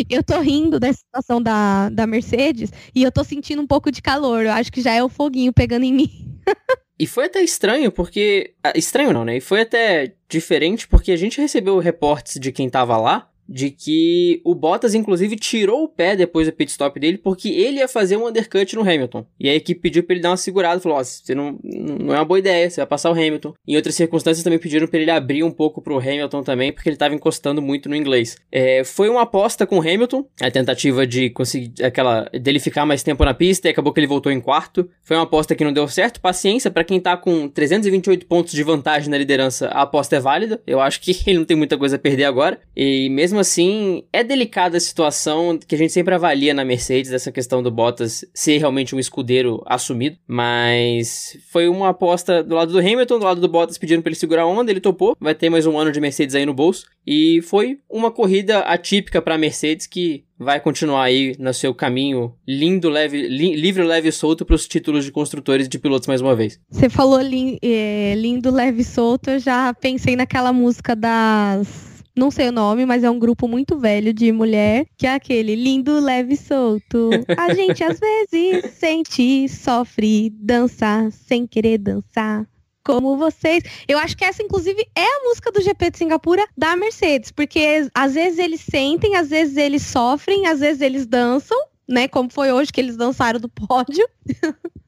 Eu tô rindo da situação da, da Mercedes e eu tô sentindo um pouco de calor. Eu acho que já é o foguinho pegando em mim. [LAUGHS] E foi até estranho, porque. Ah, estranho não, né? E foi até diferente, porque a gente recebeu reportes de quem tava lá de que o Bottas, inclusive, tirou o pé depois do pit stop dele, porque ele ia fazer um undercut no Hamilton. E a equipe pediu pra ele dar uma segurada, falou, ó, oh, você não, não é uma boa ideia, você vai passar o Hamilton. Em outras circunstâncias também pediram pra ele abrir um pouco pro Hamilton também, porque ele tava encostando muito no inglês. É, foi uma aposta com o Hamilton, a tentativa de conseguir, aquela, dele ficar mais tempo na pista, e acabou que ele voltou em quarto. Foi uma aposta que não deu certo, paciência, para quem tá com 328 pontos de vantagem na liderança, a aposta é válida. Eu acho que [LAUGHS] ele não tem muita coisa a perder agora. E mesmo assim, é delicada a situação que a gente sempre avalia na Mercedes, essa questão do Bottas ser realmente um escudeiro assumido. Mas foi uma aposta do lado do Hamilton, do lado do Bottas pedindo para ele segurar a onda, ele topou. Vai ter mais um ano de Mercedes aí no bolso. E foi uma corrida atípica para Mercedes que vai continuar aí no seu caminho lindo, leve, li, livre, leve e solto para os títulos de construtores de pilotos mais uma vez. Você falou é, lindo, leve e solto, eu já pensei naquela música das não sei o nome, mas é um grupo muito velho de mulher, que é aquele lindo, leve e solto. A gente às vezes sente, sofre, dança sem querer dançar. Como vocês. Eu acho que essa, inclusive, é a música do GP de Singapura da Mercedes. Porque às vezes eles sentem, às vezes eles sofrem, às vezes eles dançam, né? Como foi hoje que eles dançaram do pódio. [LAUGHS]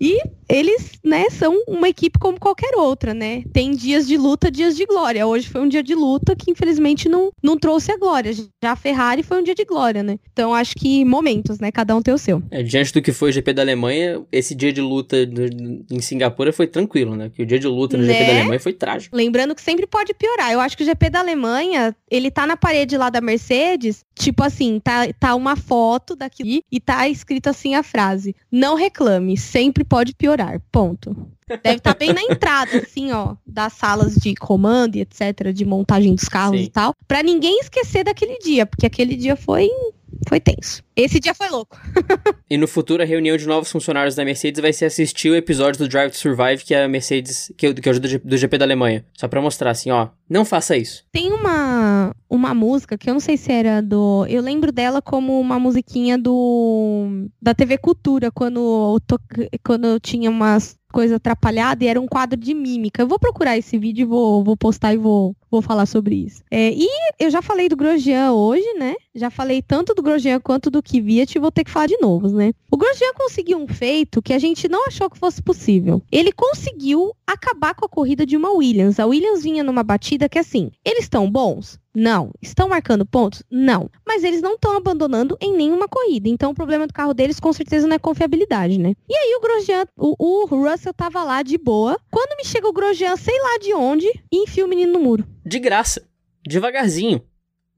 e eles, né, são uma equipe como qualquer outra, né? Tem dias de luta, dias de glória. Hoje foi um dia de luta que infelizmente não, não trouxe a glória. Já a Ferrari foi um dia de glória, né? Então acho que momentos, né? Cada um tem o seu. É, diante do que foi o GP da Alemanha, esse dia de luta do, em Singapura foi tranquilo, né? Que o dia de luta no né? GP da Alemanha foi trágico. Lembrando que sempre pode piorar. Eu acho que o GP da Alemanha, ele tá na parede lá da Mercedes, tipo assim, tá, tá uma foto daquilo e tá escrito assim a frase: Não reclame, sempre pode piorar piorar. Ponto. Deve estar tá bem na entrada, assim, ó, das salas de comando e etc, de montagem dos carros Sim. e tal, para ninguém esquecer daquele dia, porque aquele dia foi foi tenso. Esse dia foi louco. [LAUGHS] e no futuro, a reunião de novos funcionários da Mercedes vai ser assistir o episódio do Drive to Survive, que é a Mercedes, que, que ajuda do GP da Alemanha. Só pra mostrar assim, ó, não faça isso. Tem uma, uma música que eu não sei se era do. Eu lembro dela como uma musiquinha do. da TV Cultura, quando, to, quando eu tinha umas coisa atrapalhada e era um quadro de mímica. Eu vou procurar esse vídeo vou, vou postar e vou, vou falar sobre isso. É, e eu já falei do Grosjean hoje, né? Já falei tanto do Grosjean quanto do Kvyat e vou ter que falar de novo, né? O Grosjean conseguiu um feito que a gente não achou que fosse possível. Ele conseguiu acabar com a corrida de uma Williams. A Williams vinha numa batida que assim, eles estão bons? Não. Estão marcando pontos? Não. Mas eles não estão abandonando em nenhuma corrida. Então o problema do carro deles com certeza não é confiabilidade, né? E aí o Grosjean, o, o Russell tava lá de boa. Quando me chega o Grosjean, sei lá de onde, e enfia o menino no muro. De graça. Devagarzinho.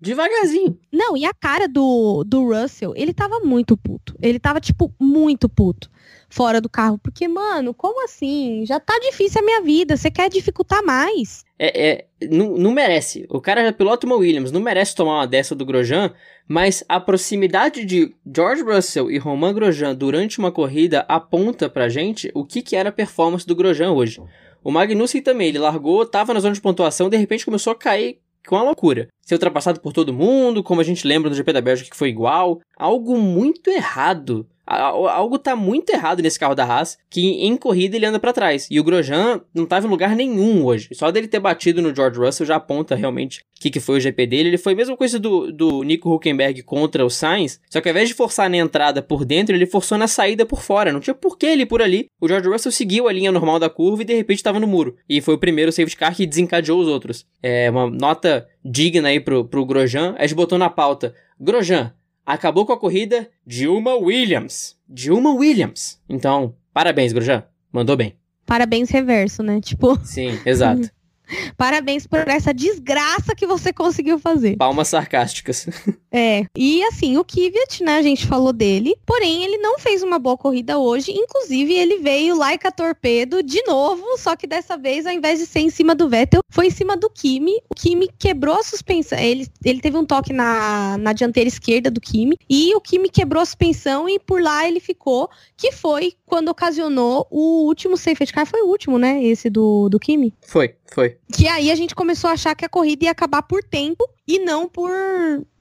Devagarzinho. Não, e a cara do, do Russell, ele tava muito puto. Ele tava, tipo, muito puto fora do carro. Porque, mano, como assim? Já tá difícil a minha vida. Você quer dificultar mais? É, é não, não, merece. O cara já pilota uma Williams, não merece tomar uma dessa do Grosjean, mas a proximidade de George Russell e Romain Grosjean durante uma corrida aponta pra gente o que, que era a performance do Grosjean hoje. O Magnussen também, ele largou, tava na zona de pontuação, de repente começou a cair com a loucura. Ser ultrapassado por todo mundo, como a gente lembra do GP da Bélgica que foi igual. Algo muito errado algo tá muito errado nesse carro da Haas, que em corrida ele anda para trás. E o Grosjean não tava em lugar nenhum hoje. Só dele ter batido no George Russell já aponta realmente o que, que foi o GP dele. Ele foi a mesma coisa do, do Nico Huckenberg contra o Sainz, só que ao invés de forçar na entrada por dentro, ele forçou na saída por fora. Não tinha por que ele por ali. O George Russell seguiu a linha normal da curva e de repente estava no muro. E foi o primeiro safety car que desencadeou os outros. É uma nota digna aí pro, pro Grosjean. A gente botou na pauta. Grosjean, acabou com a corrida Dilma Williams. Dilma Williams. Então, parabéns, Grosjean. Mandou bem. Parabéns reverso, né? Tipo. Sim, exato. [LAUGHS] Parabéns por essa desgraça que você conseguiu fazer. Palmas sarcásticas. É. E assim, o Kvyat, né, a gente falou dele, porém ele não fez uma boa corrida hoje, inclusive ele veio like a torpedo de novo, só que dessa vez ao invés de ser em cima do Vettel, foi em cima do Kimi. O Kimi quebrou a suspensão, ele, ele teve um toque na, na dianteira esquerda do Kimi e o Kimi quebrou a suspensão e por lá ele ficou, que foi quando ocasionou o último safety car, foi o último, né, esse do, do Kimi? Foi, foi. Que aí a gente começou a achar que a corrida ia acabar por tempo e não por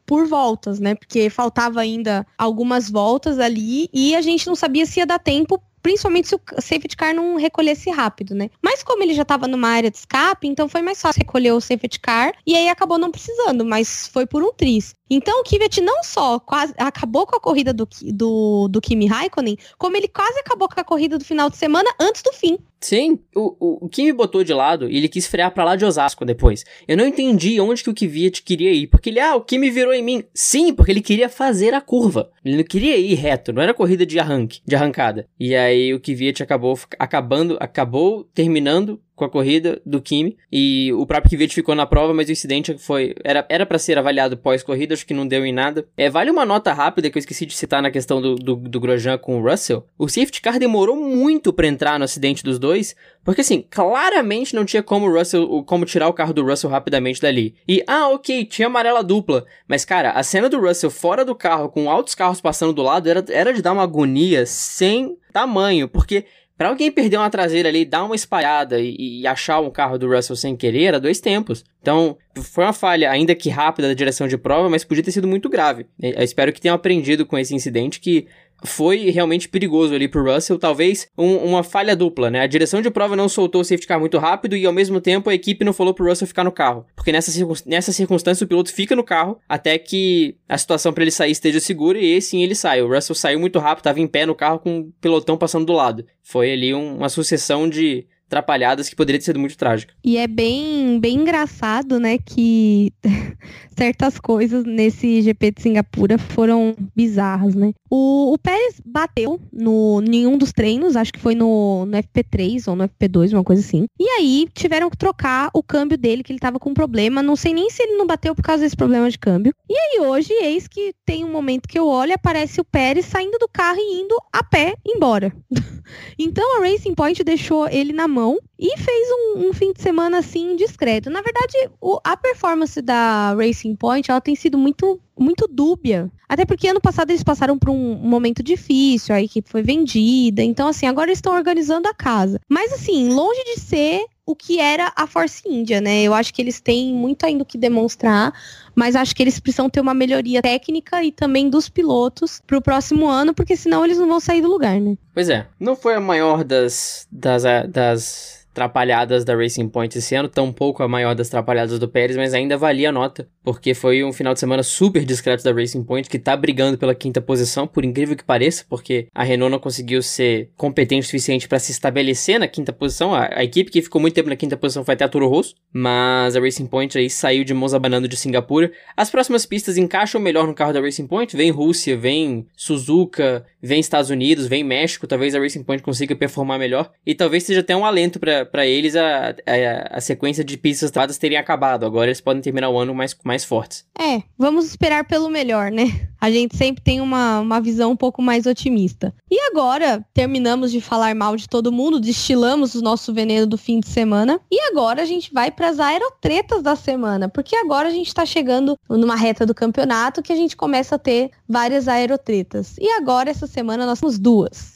por voltas, né? Porque faltava ainda algumas voltas ali e a gente não sabia se ia dar tempo principalmente se o safety car não recolhesse rápido, né? Mas como ele já estava numa área de escape, então foi mais fácil recolher o safety car e aí acabou não precisando, mas foi por um tris. Então o Kvyat não só quase acabou com a corrida do, do, do Kimi Raikkonen, como ele quase acabou com a corrida do final de semana antes do fim. Sim, o, o, o Kimi botou de lado e ele quis frear para lá de Osasco depois. Eu não entendi onde que o Kvyat queria ir, porque ele, ah, o Kimi virou em mim. Sim, porque ele queria fazer a curva. Ele não queria ir reto, não era corrida de arranque, de arrancada. E aí o Kvyat acabou acabando, acabou terminando com a corrida do Kimi e o próprio Kvyat ficou na prova, mas o incidente foi era era para ser avaliado pós-corrida, acho que não deu em nada. É, vale uma nota rápida que eu esqueci de citar na questão do, do, do Grosjean com o Russell. O safety car demorou muito para entrar no acidente dos dois, porque assim, claramente não tinha como Russell, como tirar o carro do Russell rapidamente dali. E ah, OK, tinha amarela dupla, mas cara, a cena do Russell fora do carro com altos carros passando do lado era, era de dar uma agonia sem tamanho, porque para alguém perder uma traseira ali, dar uma espalhada e, e, achar um carro do Russell sem querer, era dois tempos. Então, foi uma falha, ainda que rápida, da direção de prova, mas podia ter sido muito grave. Eu espero que tenham aprendido com esse incidente que foi realmente perigoso ali pro Russell, talvez um, uma falha dupla, né? A direção de prova não soltou o safety car muito rápido e ao mesmo tempo a equipe não falou pro Russell ficar no carro, porque nessa, nessa circunstância o piloto fica no carro até que a situação para ele sair esteja segura e sim ele sai. O Russell saiu muito rápido, tava em pé no carro com o pilotão passando do lado. Foi ali um, uma sucessão de atrapalhadas que poderia ter sido muito trágica. E é bem, bem engraçado, né, que [LAUGHS] certas coisas nesse GP de Singapura foram bizarras, né? O, o Pérez bateu no nenhum dos treinos, acho que foi no, no FP3 ou no FP2, uma coisa assim. E aí tiveram que trocar o câmbio dele, que ele tava com problema. Não sei nem se ele não bateu por causa desse problema de câmbio. E aí hoje, eis que tem um momento que eu olho aparece o Pérez saindo do carro e indo a pé embora. [LAUGHS] então a Racing Point deixou ele na mão e fez um, um fim de semana assim discreto. Na verdade, o, a performance da Racing Point ela tem sido muito muito dúbia. Até porque ano passado eles passaram por um momento difícil, a equipe foi vendida. Então, assim, agora eles estão organizando a casa. Mas, assim, longe de ser o que era a Force India, né? Eu acho que eles têm muito ainda o que demonstrar, mas acho que eles precisam ter uma melhoria técnica e também dos pilotos para o próximo ano, porque senão eles não vão sair do lugar, né? Pois é, não foi a maior das, das, das atrapalhadas da Racing Point esse ano, tampouco a maior das atrapalhadas do Pérez, mas ainda valia a nota, porque foi um final de semana super discreto da Racing Point, que tá brigando pela quinta posição, por incrível que pareça, porque a Renault não conseguiu ser competente o suficiente para se estabelecer na quinta posição. A, a, equipe que ficou muito tempo na quinta posição foi até a Toro Rosso, mas a Racing Point aí saiu de mãos abanando de Singapura. As próximas pistas encaixam melhor no carro da Racing Point, vem Rússia, vem Suzuka, vem Estados Unidos, vem México, talvez a Racing Point consiga performar melhor, e talvez seja até um alento para para eles a, a, a, sequência de pistas travadas teria acabado. Agora eles podem terminar o ano mais, mais fortes. É, vamos esperar pelo melhor, né? A gente sempre tem uma, uma visão um pouco mais otimista. E agora, terminamos de falar mal de todo mundo, destilamos o nosso veneno do fim de semana. E agora a gente vai para as aerotretas da semana, porque agora a gente está chegando numa reta do campeonato que a gente começa a ter várias aerotretas. E agora, essa semana, nós temos duas.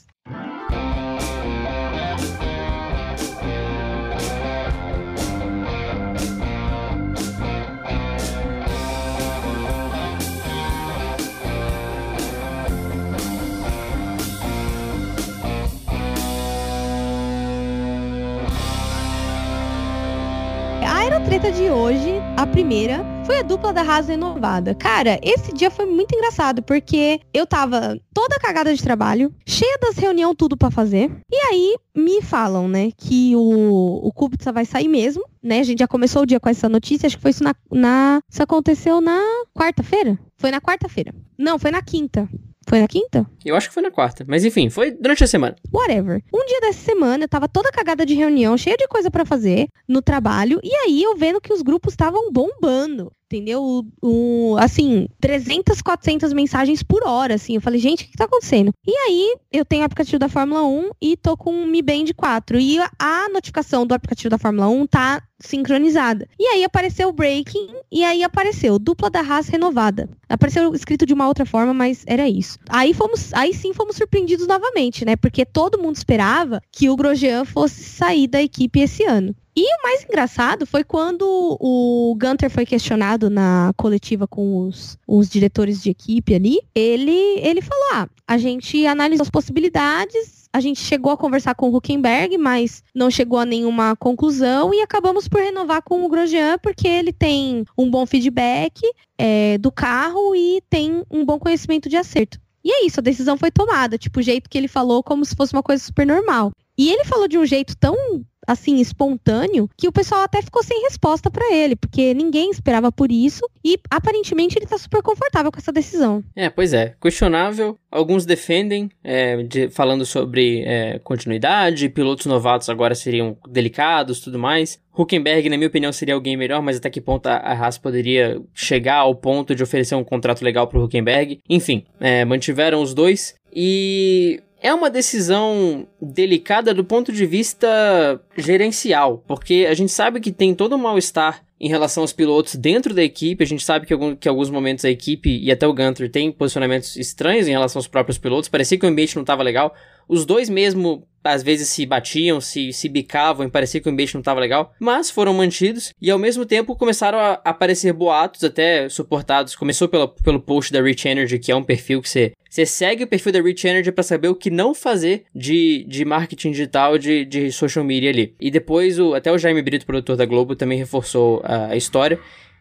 Treta de hoje, a primeira, foi a dupla da Haas renovada. Cara, esse dia foi muito engraçado, porque eu tava toda cagada de trabalho, cheia das reuniões, tudo para fazer. E aí me falam, né, que o, o Kubica vai sair mesmo, né? A gente já começou o dia com essa notícia, acho que foi isso na. na isso aconteceu na quarta-feira? Foi na quarta-feira. Não, foi na quinta. Foi na quinta? Eu acho que foi na quarta. Mas enfim, foi durante a semana. Whatever. Um dia dessa semana, eu tava toda cagada de reunião, cheia de coisa para fazer no trabalho. E aí eu vendo que os grupos estavam bombando entendeu? O, assim, 300, 400 mensagens por hora, assim. Eu falei, gente, o que, que tá acontecendo? E aí, eu tenho o aplicativo da Fórmula 1 e tô com o Mi Band 4. E a, a notificação do aplicativo da Fórmula 1 tá sincronizada. E aí apareceu o breaking e aí apareceu dupla da Haas renovada. Apareceu escrito de uma outra forma, mas era isso. Aí fomos, aí sim fomos surpreendidos novamente, né? Porque todo mundo esperava que o Grosjean fosse sair da equipe esse ano. E o mais engraçado foi quando o Gunter foi questionado na coletiva com os, os diretores de equipe ali. Ele, ele falou: ah, a gente analisou as possibilidades, a gente chegou a conversar com o Huckenberg, mas não chegou a nenhuma conclusão e acabamos por renovar com o Grosjean porque ele tem um bom feedback é, do carro e tem um bom conhecimento de acerto. E é isso, a decisão foi tomada, tipo, o jeito que ele falou, como se fosse uma coisa super normal. E ele falou de um jeito tão assim, espontâneo, que o pessoal até ficou sem resposta para ele, porque ninguém esperava por isso e aparentemente ele tá super confortável com essa decisão. É, pois é, questionável. Alguns defendem, é, de, falando sobre é, continuidade, pilotos novatos agora seriam delicados tudo mais. Huckenberg, na minha opinião, seria alguém melhor, mas até que ponto a Haas poderia chegar ao ponto de oferecer um contrato legal pro Huckenberg? Enfim, é, mantiveram os dois. E é uma decisão delicada do ponto de vista gerencial, porque a gente sabe que tem todo um mal-estar em relação aos pilotos dentro da equipe. A gente sabe que, algum, que alguns momentos a equipe e até o Gunter tem posicionamentos estranhos em relação aos próprios pilotos. Parecia que o ambiente não estava legal. Os dois mesmo às vezes se batiam, se, se bicavam e parecia que o ambiente não estava legal, mas foram mantidos e ao mesmo tempo começaram a aparecer boatos, até suportados. Começou pelo, pelo post da Rich Energy, que é um perfil que você, você segue o perfil da Rich Energy para saber o que não fazer de, de marketing digital, de, de social media ali. E depois, o, até o Jaime Brito, produtor da Globo, também reforçou a, a história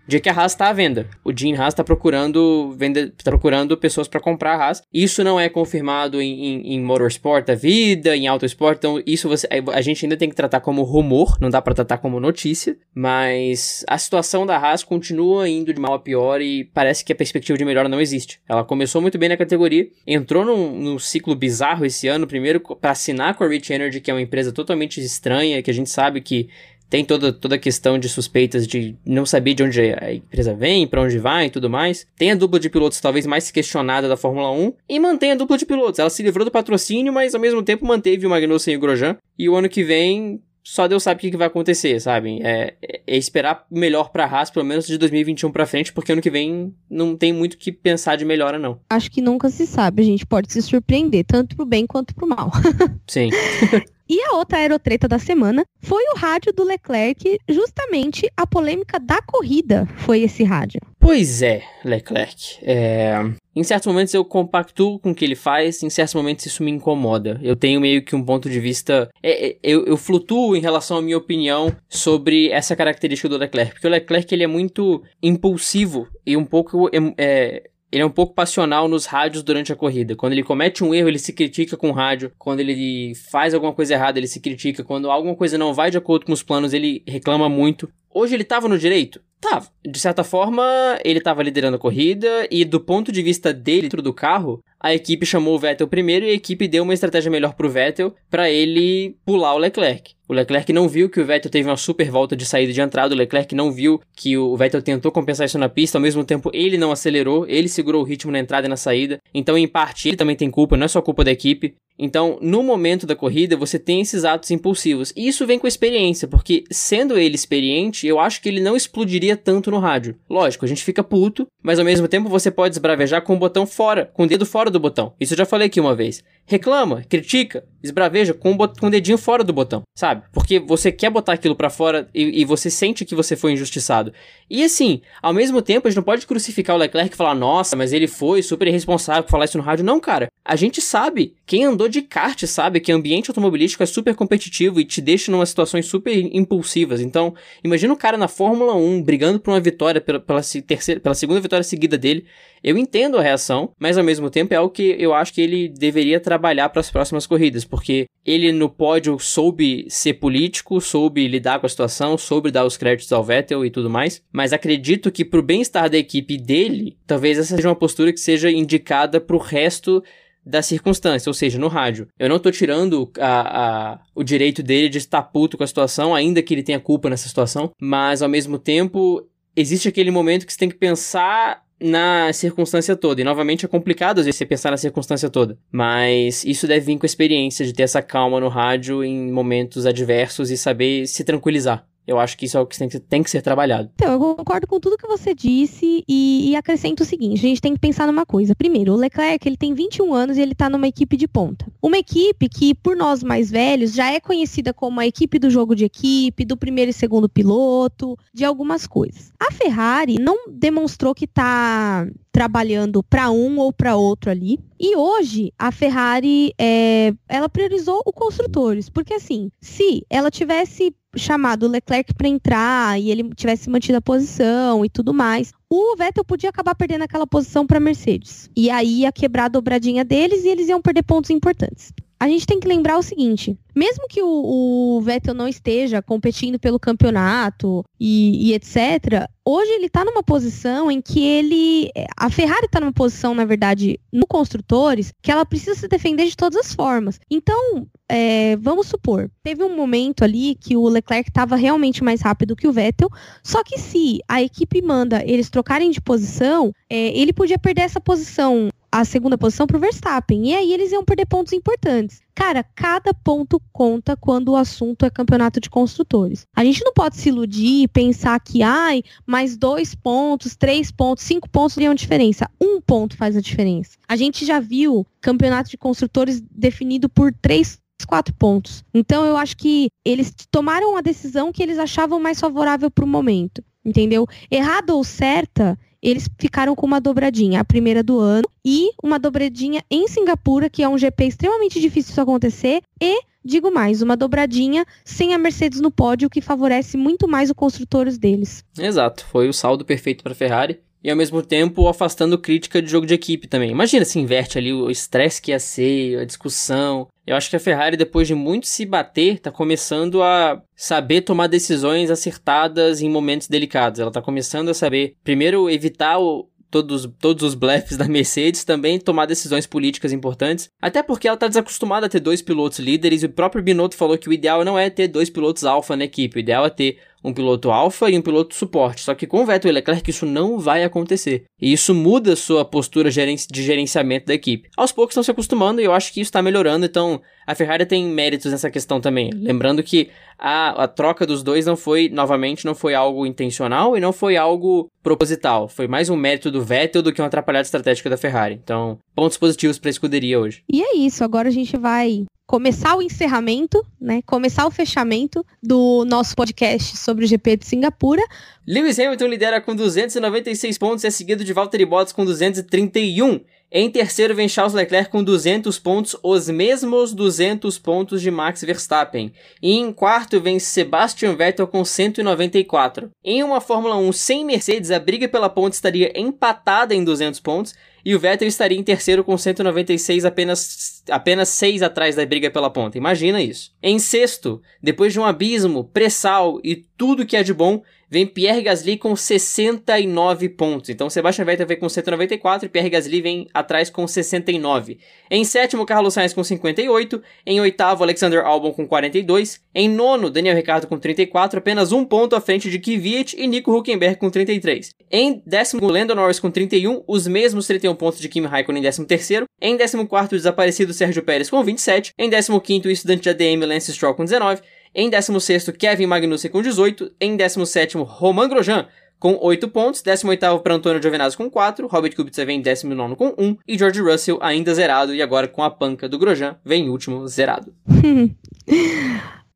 de que a Haas está à venda. O Jim Haas está procurando, tá procurando pessoas para comprar a Haas. Isso não é confirmado em, em, em motorsport da vida, em autosport, então isso você, a gente ainda tem que tratar como rumor, não dá para tratar como notícia, mas a situação da Haas continua indo de mal a pior e parece que a perspectiva de melhora não existe. Ela começou muito bem na categoria, entrou num, num ciclo bizarro esse ano, primeiro para assinar com a Rich Energy, que é uma empresa totalmente estranha, que a gente sabe que tem toda, toda a questão de suspeitas de não saber de onde a empresa vem, para onde vai e tudo mais. Tem a dupla de pilotos talvez mais questionada da Fórmula 1 e mantém a dupla de pilotos. Ela se livrou do patrocínio, mas ao mesmo tempo manteve o Magnussen e o Grosjean. E o ano que vem só Deus sabe o que, vai acontecer, sabe? É, é esperar melhor pra Haas, pelo menos de 2021 pra frente, porque ano que vem não tem muito que pensar de melhora, não. Acho que nunca se sabe, a gente pode se surpreender, tanto pro bem quanto pro mal. [LAUGHS] Sim. [LAUGHS] E a outra aerotreta da semana foi o rádio do Leclerc, justamente a polêmica da corrida foi esse rádio. Pois é, Leclerc. É... Em certos momentos eu compactuo com o que ele faz, em certos momentos isso me incomoda. Eu tenho meio que um ponto de vista. É, é, eu, eu, flutuo em relação à minha opinião sobre essa característica do Leclerc. Porque o Leclerc ele é muito impulsivo e um pouco. É, ele é um pouco passional nos rádios durante a corrida. Quando ele comete um erro, ele se critica com o rádio. Quando ele faz alguma coisa errada, ele se critica. Quando alguma coisa não vai de acordo com os planos, ele reclama muito. Hoje ele estava no direito? Tava. De certa forma, ele estava liderando a corrida e do ponto de vista dele dentro do carro, a equipe chamou o Vettel primeiro e a equipe deu uma estratégia melhor pro Vettel para ele pular o Leclerc. O Leclerc não viu que o Vettel teve uma super volta de saída de entrada, o Leclerc não viu que o Vettel tentou compensar isso na pista, ao mesmo tempo ele não acelerou, ele segurou o ritmo na entrada e na saída. Então, em parte, ele também tem culpa, não é só culpa da equipe. Então, no momento da corrida, você tem esses atos impulsivos. E isso vem com experiência, porque sendo ele experiente, eu acho que ele não explodiria tanto no rádio. Lógico, a gente fica puto, mas ao mesmo tempo você pode esbravejar com o botão fora, com o dedo fora do botão. Isso eu já falei aqui uma vez reclama, critica, esbraveja com, com o dedinho fora do botão, sabe? Porque você quer botar aquilo para fora e, e, você sente que você foi injustiçado. E assim, ao mesmo tempo, a gente não pode crucificar o Leclerc e falar, nossa, mas ele foi super irresponsável por falar isso no rádio. Não, cara. A gente sabe, quem andou de kart sabe que o ambiente automobilístico é super competitivo e te deixa numa situações super impulsivas. Então, imagina o cara na Fórmula 1 brigando por uma vitória pela, pela, terceira, pela segunda vitória seguida dele. Eu entendo a reação, mas ao mesmo tempo é algo que eu acho que ele deveria trabalhar para as próximas corridas, porque ele no pódio soube ser político, soube lidar com a situação, soube dar os créditos ao Vettel e tudo mais, mas acredito que pro bem-estar da equipe dele, talvez essa seja uma postura que seja indicada pro resto da circunstância, ou seja, no rádio. Eu não tô tirando a, a, o direito dele de estar puto com a situação, ainda que ele tenha culpa nessa situação, mas ao mesmo tempo existe aquele momento que você tem que pensar na circunstância toda. E novamente é complicado às vezes você pensar na circunstância toda. Mas isso deve vir com a experiência de ter essa calma no rádio em momentos adversos e saber se tranquilizar. Eu acho que isso é o que tem que, tem que ser trabalhado. Então, eu concordo com tudo que você disse e, e, acrescento o seguinte: a gente tem que pensar numa coisa. Primeiro, o Leclerc ele tem 21 anos e ele tá numa equipe de ponta. Uma equipe que, por nós mais velhos, já é conhecida como a equipe do jogo de equipe, do primeiro e segundo piloto, de algumas coisas. A Ferrari não demonstrou que tá trabalhando para um ou para outro ali. E hoje a Ferrari é, ela priorizou o construtores, porque assim, se ela tivesse chamado o Leclerc para entrar e ele tivesse mantido a posição e tudo mais, o Vettel podia acabar perdendo aquela posição para Mercedes. E aí ia quebrar a dobradinha deles e eles iam perder pontos importantes a gente tem que lembrar o seguinte: mesmo que o, o Vettel não esteja competindo pelo campeonato e, e, etc., hoje ele está numa posição em que ele. A Ferrari está numa posição, na verdade, no construtores, que ela precisa se defender de todas as formas. Então, é, vamos supor, teve um momento ali que o Leclerc estava realmente mais rápido que o Vettel, só que se a equipe manda eles trocarem de posição, é, ele podia perder essa posição a segunda posição para o Verstappen. E aí eles iam perder pontos importantes. Cara, cada ponto conta quando o assunto é campeonato de construtores. A gente não pode se iludir e pensar que, ai, mais dois pontos, três pontos, cinco pontos teriam diferença. Um ponto faz a diferença. A gente já viu campeonato de construtores definido por três quatro pontos. Então eu acho que eles tomaram a decisão que eles achavam mais favorável para o momento, entendeu? Errado ou certa, eles ficaram com uma dobradinha, a primeira do ano, e uma dobradinha em Singapura, que é um GP extremamente difícil de acontecer, e, digo mais, uma dobradinha sem a Mercedes no pódio, que favorece muito mais os construtores deles. Exato, foi o saldo perfeito para a Ferrari e ao mesmo tempo afastando crítica de jogo de equipe também. Imagina se inverte ali o estresse que ia ser, a discussão. Eu acho que a Ferrari, depois de muito se bater, tá começando a saber tomar decisões acertadas em momentos delicados. Ela tá começando a saber, primeiro, evitar o, todos, todos os blefs da Mercedes, também tomar decisões políticas importantes. Até porque ela está desacostumada a ter dois pilotos líderes, e o próprio Binotto falou que o ideal não é ter dois pilotos alfa na equipe, o ideal é ter um piloto alfa e um piloto suporte. Só que com o Vettel e Leclerc isso não vai acontecer. E isso muda sua postura de gerenciamento da equipe. Aos poucos estão se acostumando e eu acho que isso está melhorando, então a Ferrari tem méritos nessa questão também. Lembrando que a, a troca dos dois não foi, novamente, não foi algo intencional e não foi algo proposital. Foi mais um mérito do Vettel do que uma atrapalhada estratégica da Ferrari. Então, pontos positivos para a escuderia hoje. E é isso, agora a gente vai começar o encerramento, né? Começar o fechamento do nosso podcast sobre o GP de Singapura. Lewis Hamilton lidera com 296 pontos é seguido de Valtteri Bottas com 231. Em terceiro vem Charles Leclerc com 200 pontos, os mesmos 200 pontos de Max Verstappen. E em quarto vem Sebastian Vettel com 194. Em uma Fórmula 1 sem Mercedes, a briga pela ponte estaria empatada em 200 pontos e o Vettel estaria em terceiro com 196, apenas, apenas 6 atrás da briga pela ponta. Imagina isso. Em sexto, depois de um abismo, pré-sal e tudo que é de bom, vem Pierre Gasly com 69 pontos. Então Sebastian Vettel vem com 194 e Pierre Gasly vem atrás com 69. Em sétimo, Carlos Sainz com 58. Em oitavo, Alexander Albon com 42. Em nono, Daniel Ricciardo com 34, apenas um ponto à frente de Kvyat e Nico Huckenberg com 33. Em décimo, Lando Norris com 31, os mesmos 31 pontos de Kimi Raikkonen em décimo terceiro. Em décimo quarto, o desaparecido Sérgio Pérez com 27. Em décimo quinto, o estudante de ADM Lance Stroll com 19. Em 16º, Kevin Magnussen com 18. Em 17º, Romain Grosjean com 8 pontos. 18º para Antônio Giovinazzi com 4. Robert Kubica vem em 19 com 1. E George Russell ainda zerado. E agora com a panca do Grosjean, vem em último zerado. [LAUGHS]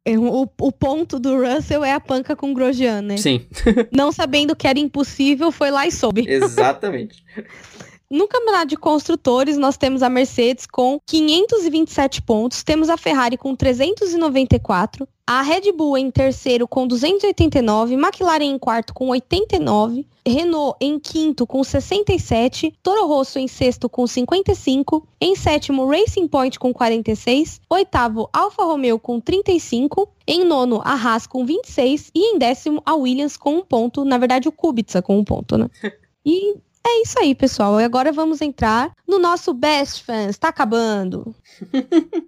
É, o, o, ponto do Russell é a panca com Grosjean, né? Sim. [LAUGHS] Não sabendo que era impossível, foi lá e soube. Exatamente. [LAUGHS] No campeonato de construtores, nós temos a Mercedes com 527 pontos, temos a Ferrari com 394, a Red Bull em terceiro com 289, McLaren em quarto com 89, Renault em quinto com 67, Toro Rosso em sexto com 55, em sétimo Racing Point com 46, oitavo Alfa Romeo com 35, em nono a Haas com 26 e em décimo a Williams com um ponto, na verdade o Kubica com um ponto, né? [LAUGHS] E é isso aí, pessoal. E agora vamos entrar no nosso Best Fans. Tá acabando. [LAUGHS]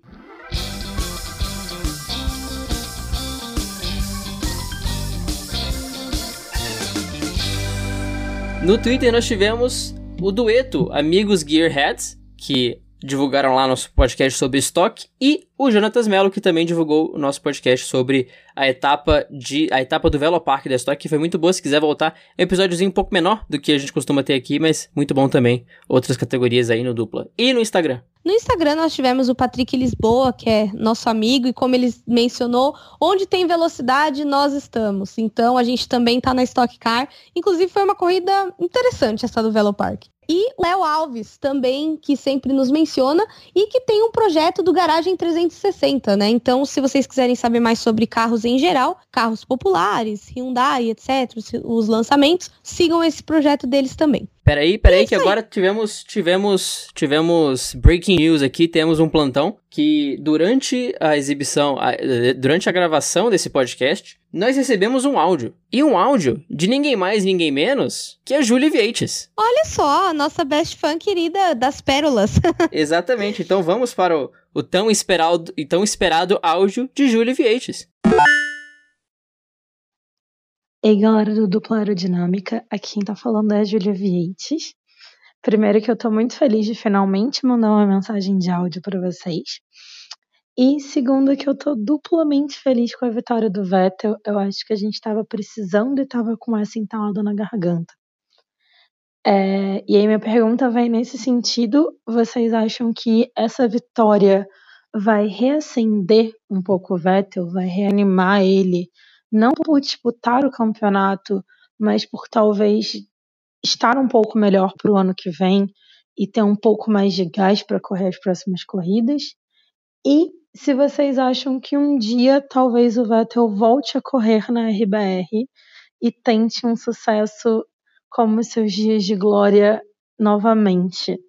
no Twitter nós tivemos o dueto Amigos Gearheads, que divulgaram lá nosso podcast sobre estoque, e o Jonatas Mello, que também divulgou o nosso podcast sobre a etapa de a etapa do Velopark da Stock, que foi muito boa. Se quiser voltar, é um episódiozinho um pouco menor do que a gente costuma ter aqui, mas muito bom também. Outras categorias aí no dupla. E no Instagram? No Instagram nós tivemos o Patrick Lisboa, que é nosso amigo, e como ele mencionou, onde tem velocidade, nós estamos. Então a gente também está na Stock Car. Inclusive foi uma corrida interessante essa do Velopark. E o Léo Alves também, que sempre nos menciona e que tem um projeto do Garagem 360, né? Então, se vocês quiserem saber mais sobre carros em geral, carros populares, Hyundai, etc., os lançamentos, sigam esse projeto deles também. Peraí, peraí, é que agora tivemos, tivemos, tivemos breaking news aqui, temos um plantão que durante a exibição, durante a gravação desse podcast, nós recebemos um áudio. E um áudio de ninguém mais, ninguém menos que a Julie Vieites. Olha só, a nossa best fan querida das pérolas. [LAUGHS] Exatamente, então vamos para o, o tão, esperado, tão esperado áudio de Julie Vieites. Ei, galera do Dupla Aerodinâmica, aqui quem tá falando é a Julia Vieites. Primeiro que eu tô muito feliz de finalmente mandar uma mensagem de áudio para vocês. E segundo que eu tô duplamente feliz com a vitória do Vettel. Eu acho que a gente tava precisando e tava com essa entalada na garganta. É, e aí minha pergunta vai nesse sentido. Vocês acham que essa vitória vai reacender um pouco o Vettel, vai reanimar ele não por disputar o campeonato, mas por talvez estar um pouco melhor para o ano que vem e ter um pouco mais de gás para correr as próximas corridas. E se vocês acham que um dia talvez o Vettel volte a correr na RBR e tente um sucesso como seus dias de glória novamente.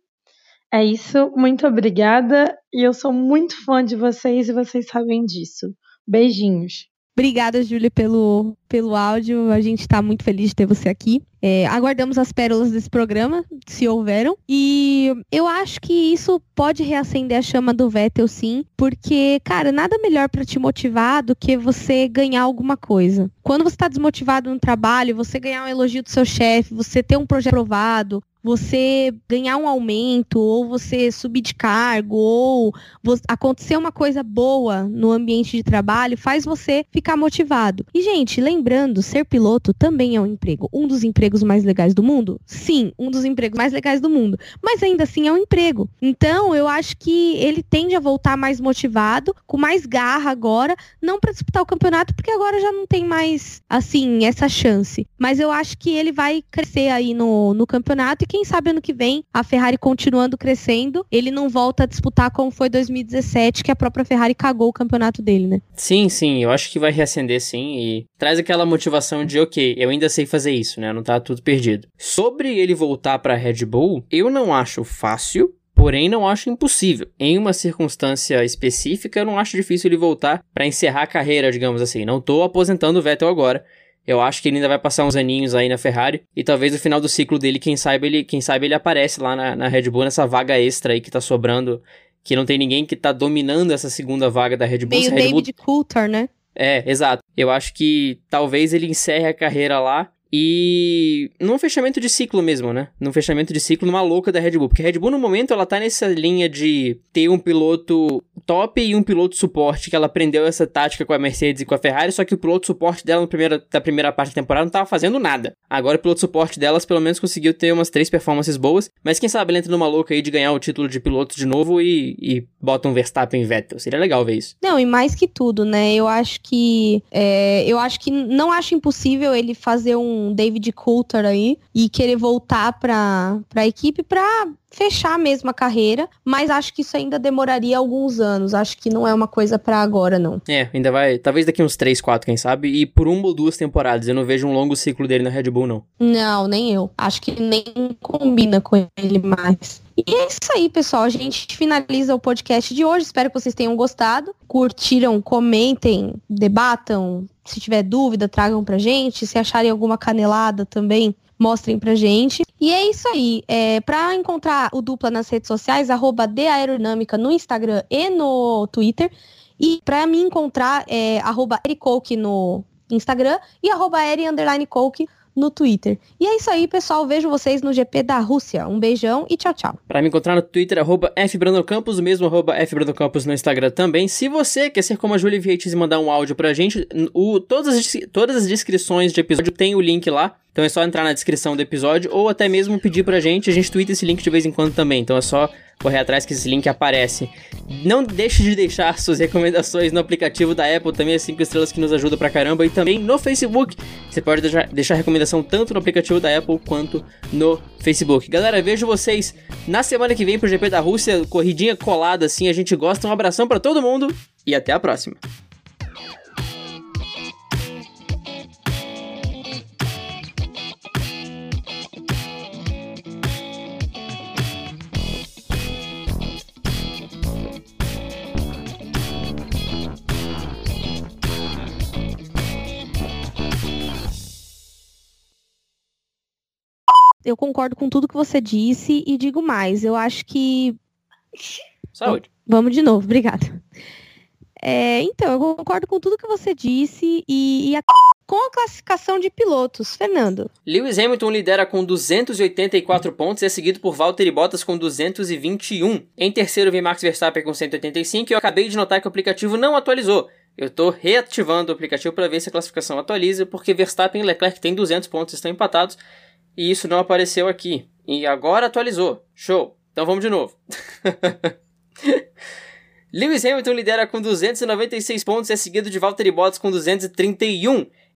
É isso, muito obrigada e eu sou muito fã de vocês e vocês sabem disso. Beijinhos. Obrigada, Júlia, pelo, pelo áudio. A gente está muito feliz de ter você aqui. É, aguardamos as pérolas desse programa, se houveram. E eu acho que isso pode reacender a chama do Vettel, sim, porque, cara, nada melhor para te motivar do que você ganhar alguma coisa. Quando você está desmotivado no trabalho, você ganhar um elogio do seu chefe, você ter um projeto aprovado, você ganhar um aumento, ou você subir de cargo, ou acontecer uma coisa boa no ambiente de trabalho, faz você ficar motivado. E, gente, lembrando, ser piloto também é um emprego. Um dos empregos mais legais do mundo? Sim, um dos empregos mais legais do mundo. Mas ainda assim é um emprego. Então, eu acho que ele tende a voltar mais motivado, com mais garra agora, não para disputar o campeonato, porque agora já não tem mais, assim, essa chance. Mas eu acho que ele vai crescer aí no, no campeonato e quem sabe ano que vem, a Ferrari continuando crescendo, ele não volta a disputar como foi 2017, que a própria Ferrari cagou o campeonato dele, né? Sim, sim, eu acho que vai reacender sim e traz aquela motivação de, ok, eu ainda sei fazer isso, né? Não tá tudo perdido. Sobre ele voltar pra Red Bull, eu não acho fácil, Porém, não acho impossível. Em uma circunstância específica, eu não acho difícil ele voltar para encerrar a carreira, digamos assim. Não tô aposentando o Vettel agora. Eu acho que ele ainda vai passar uns aninhos aí na Ferrari. E talvez no final do ciclo dele, quem sabe ele, quem sabe ele aparece lá na, na Red Bull nessa vaga extra aí que tá sobrando. Que não tem ninguém que tá dominando essa segunda vaga da Red Bull. Meio David Bull... Coulter, né? É, exato. Eu acho que talvez ele encerre a carreira lá e num fechamento de ciclo mesmo, né? Num fechamento de ciclo numa louca da Red Bull. Porque a Red Bull, no momento, ela tá nessa linha de ter um piloto top e um piloto suporte, que ela aprendeu essa tática com a Mercedes e com a Ferrari, só que o piloto suporte dela na primeira, da primeira parte da temporada não tava fazendo nada. Agora o piloto suporte delas pelo menos conseguiu ter umas três performances boas, mas quem sabe ela entra numa louca aí de ganhar o título de piloto de novo e, e bota um Verstappen em Vettel. Seria legal ver isso. Não, e mais que tudo, né? Eu acho que. É, eu acho que não acho impossível ele fazer um David Coulter aí e querer voltar pra, pra equipe pra fechar mesmo a carreira, mas acho que isso ainda demoraria alguns anos. Acho que não é uma coisa para agora, não. É, ainda vai, talvez daqui uns 3, 4, quem sabe, e por uma ou duas temporadas. Eu não vejo um longo ciclo dele na Red Bull, não. Não, nem eu. Acho que nem combina com ele mais. E é isso aí, pessoal. A gente finaliza o podcast de hoje. Espero que vocês tenham gostado. Curtiram, comentem, debatam. Se tiver dúvida, tragam pra gente. Se acharem alguma canelada também, mostrem pra gente. E é isso aí. É, para encontrar o Dupla nas redes sociais, arroba Aerodinâmica no Instagram e no Twitter. E para me encontrar, é arroba no Instagram e arroba no Twitter. E é isso aí, pessoal. Vejo vocês no GP da Rússia. Um beijão e tchau, tchau. Para me encontrar no Twitter, arroba fbrandocampos, o mesmo arroba fbrandocampos no Instagram também. Se você quer ser como a Julia Vietes e mandar um áudio pra gente, o, todas, as, todas as descrições de episódio tem o link lá. Então é só entrar na descrição do episódio ou até mesmo pedir pra gente. A gente twitta esse link de vez em quando também. Então é só correr atrás que esse link aparece. Não deixe de deixar suas recomendações no aplicativo da Apple, também as 5 estrelas que nos ajuda pra caramba. E também no Facebook. Você pode deixar, deixar recomendação tanto no aplicativo da Apple quanto no Facebook. Galera, vejo vocês na semana que vem pro GP da Rússia. Corridinha colada assim, a gente gosta. Um abração para todo mundo e até a próxima. Eu concordo com tudo que você disse e digo mais. Eu acho que. Saúde. Vamos de novo, obrigada. É, então, eu concordo com tudo que você disse e, e a... com a classificação de pilotos. Fernando. Lewis Hamilton lidera com 284 pontos e é seguido por Valtteri Bottas com 221. Em terceiro vem Max Verstappen com 185 e eu acabei de notar que o aplicativo não atualizou. Eu estou reativando o aplicativo para ver se a classificação atualiza, porque Verstappen e Leclerc têm 200 pontos, estão empatados e isso não apareceu aqui. E agora atualizou. Show. Então vamos de novo. [LAUGHS] Lewis Hamilton lidera com 296 pontos e é seguido de Valtteri Bottas com 231.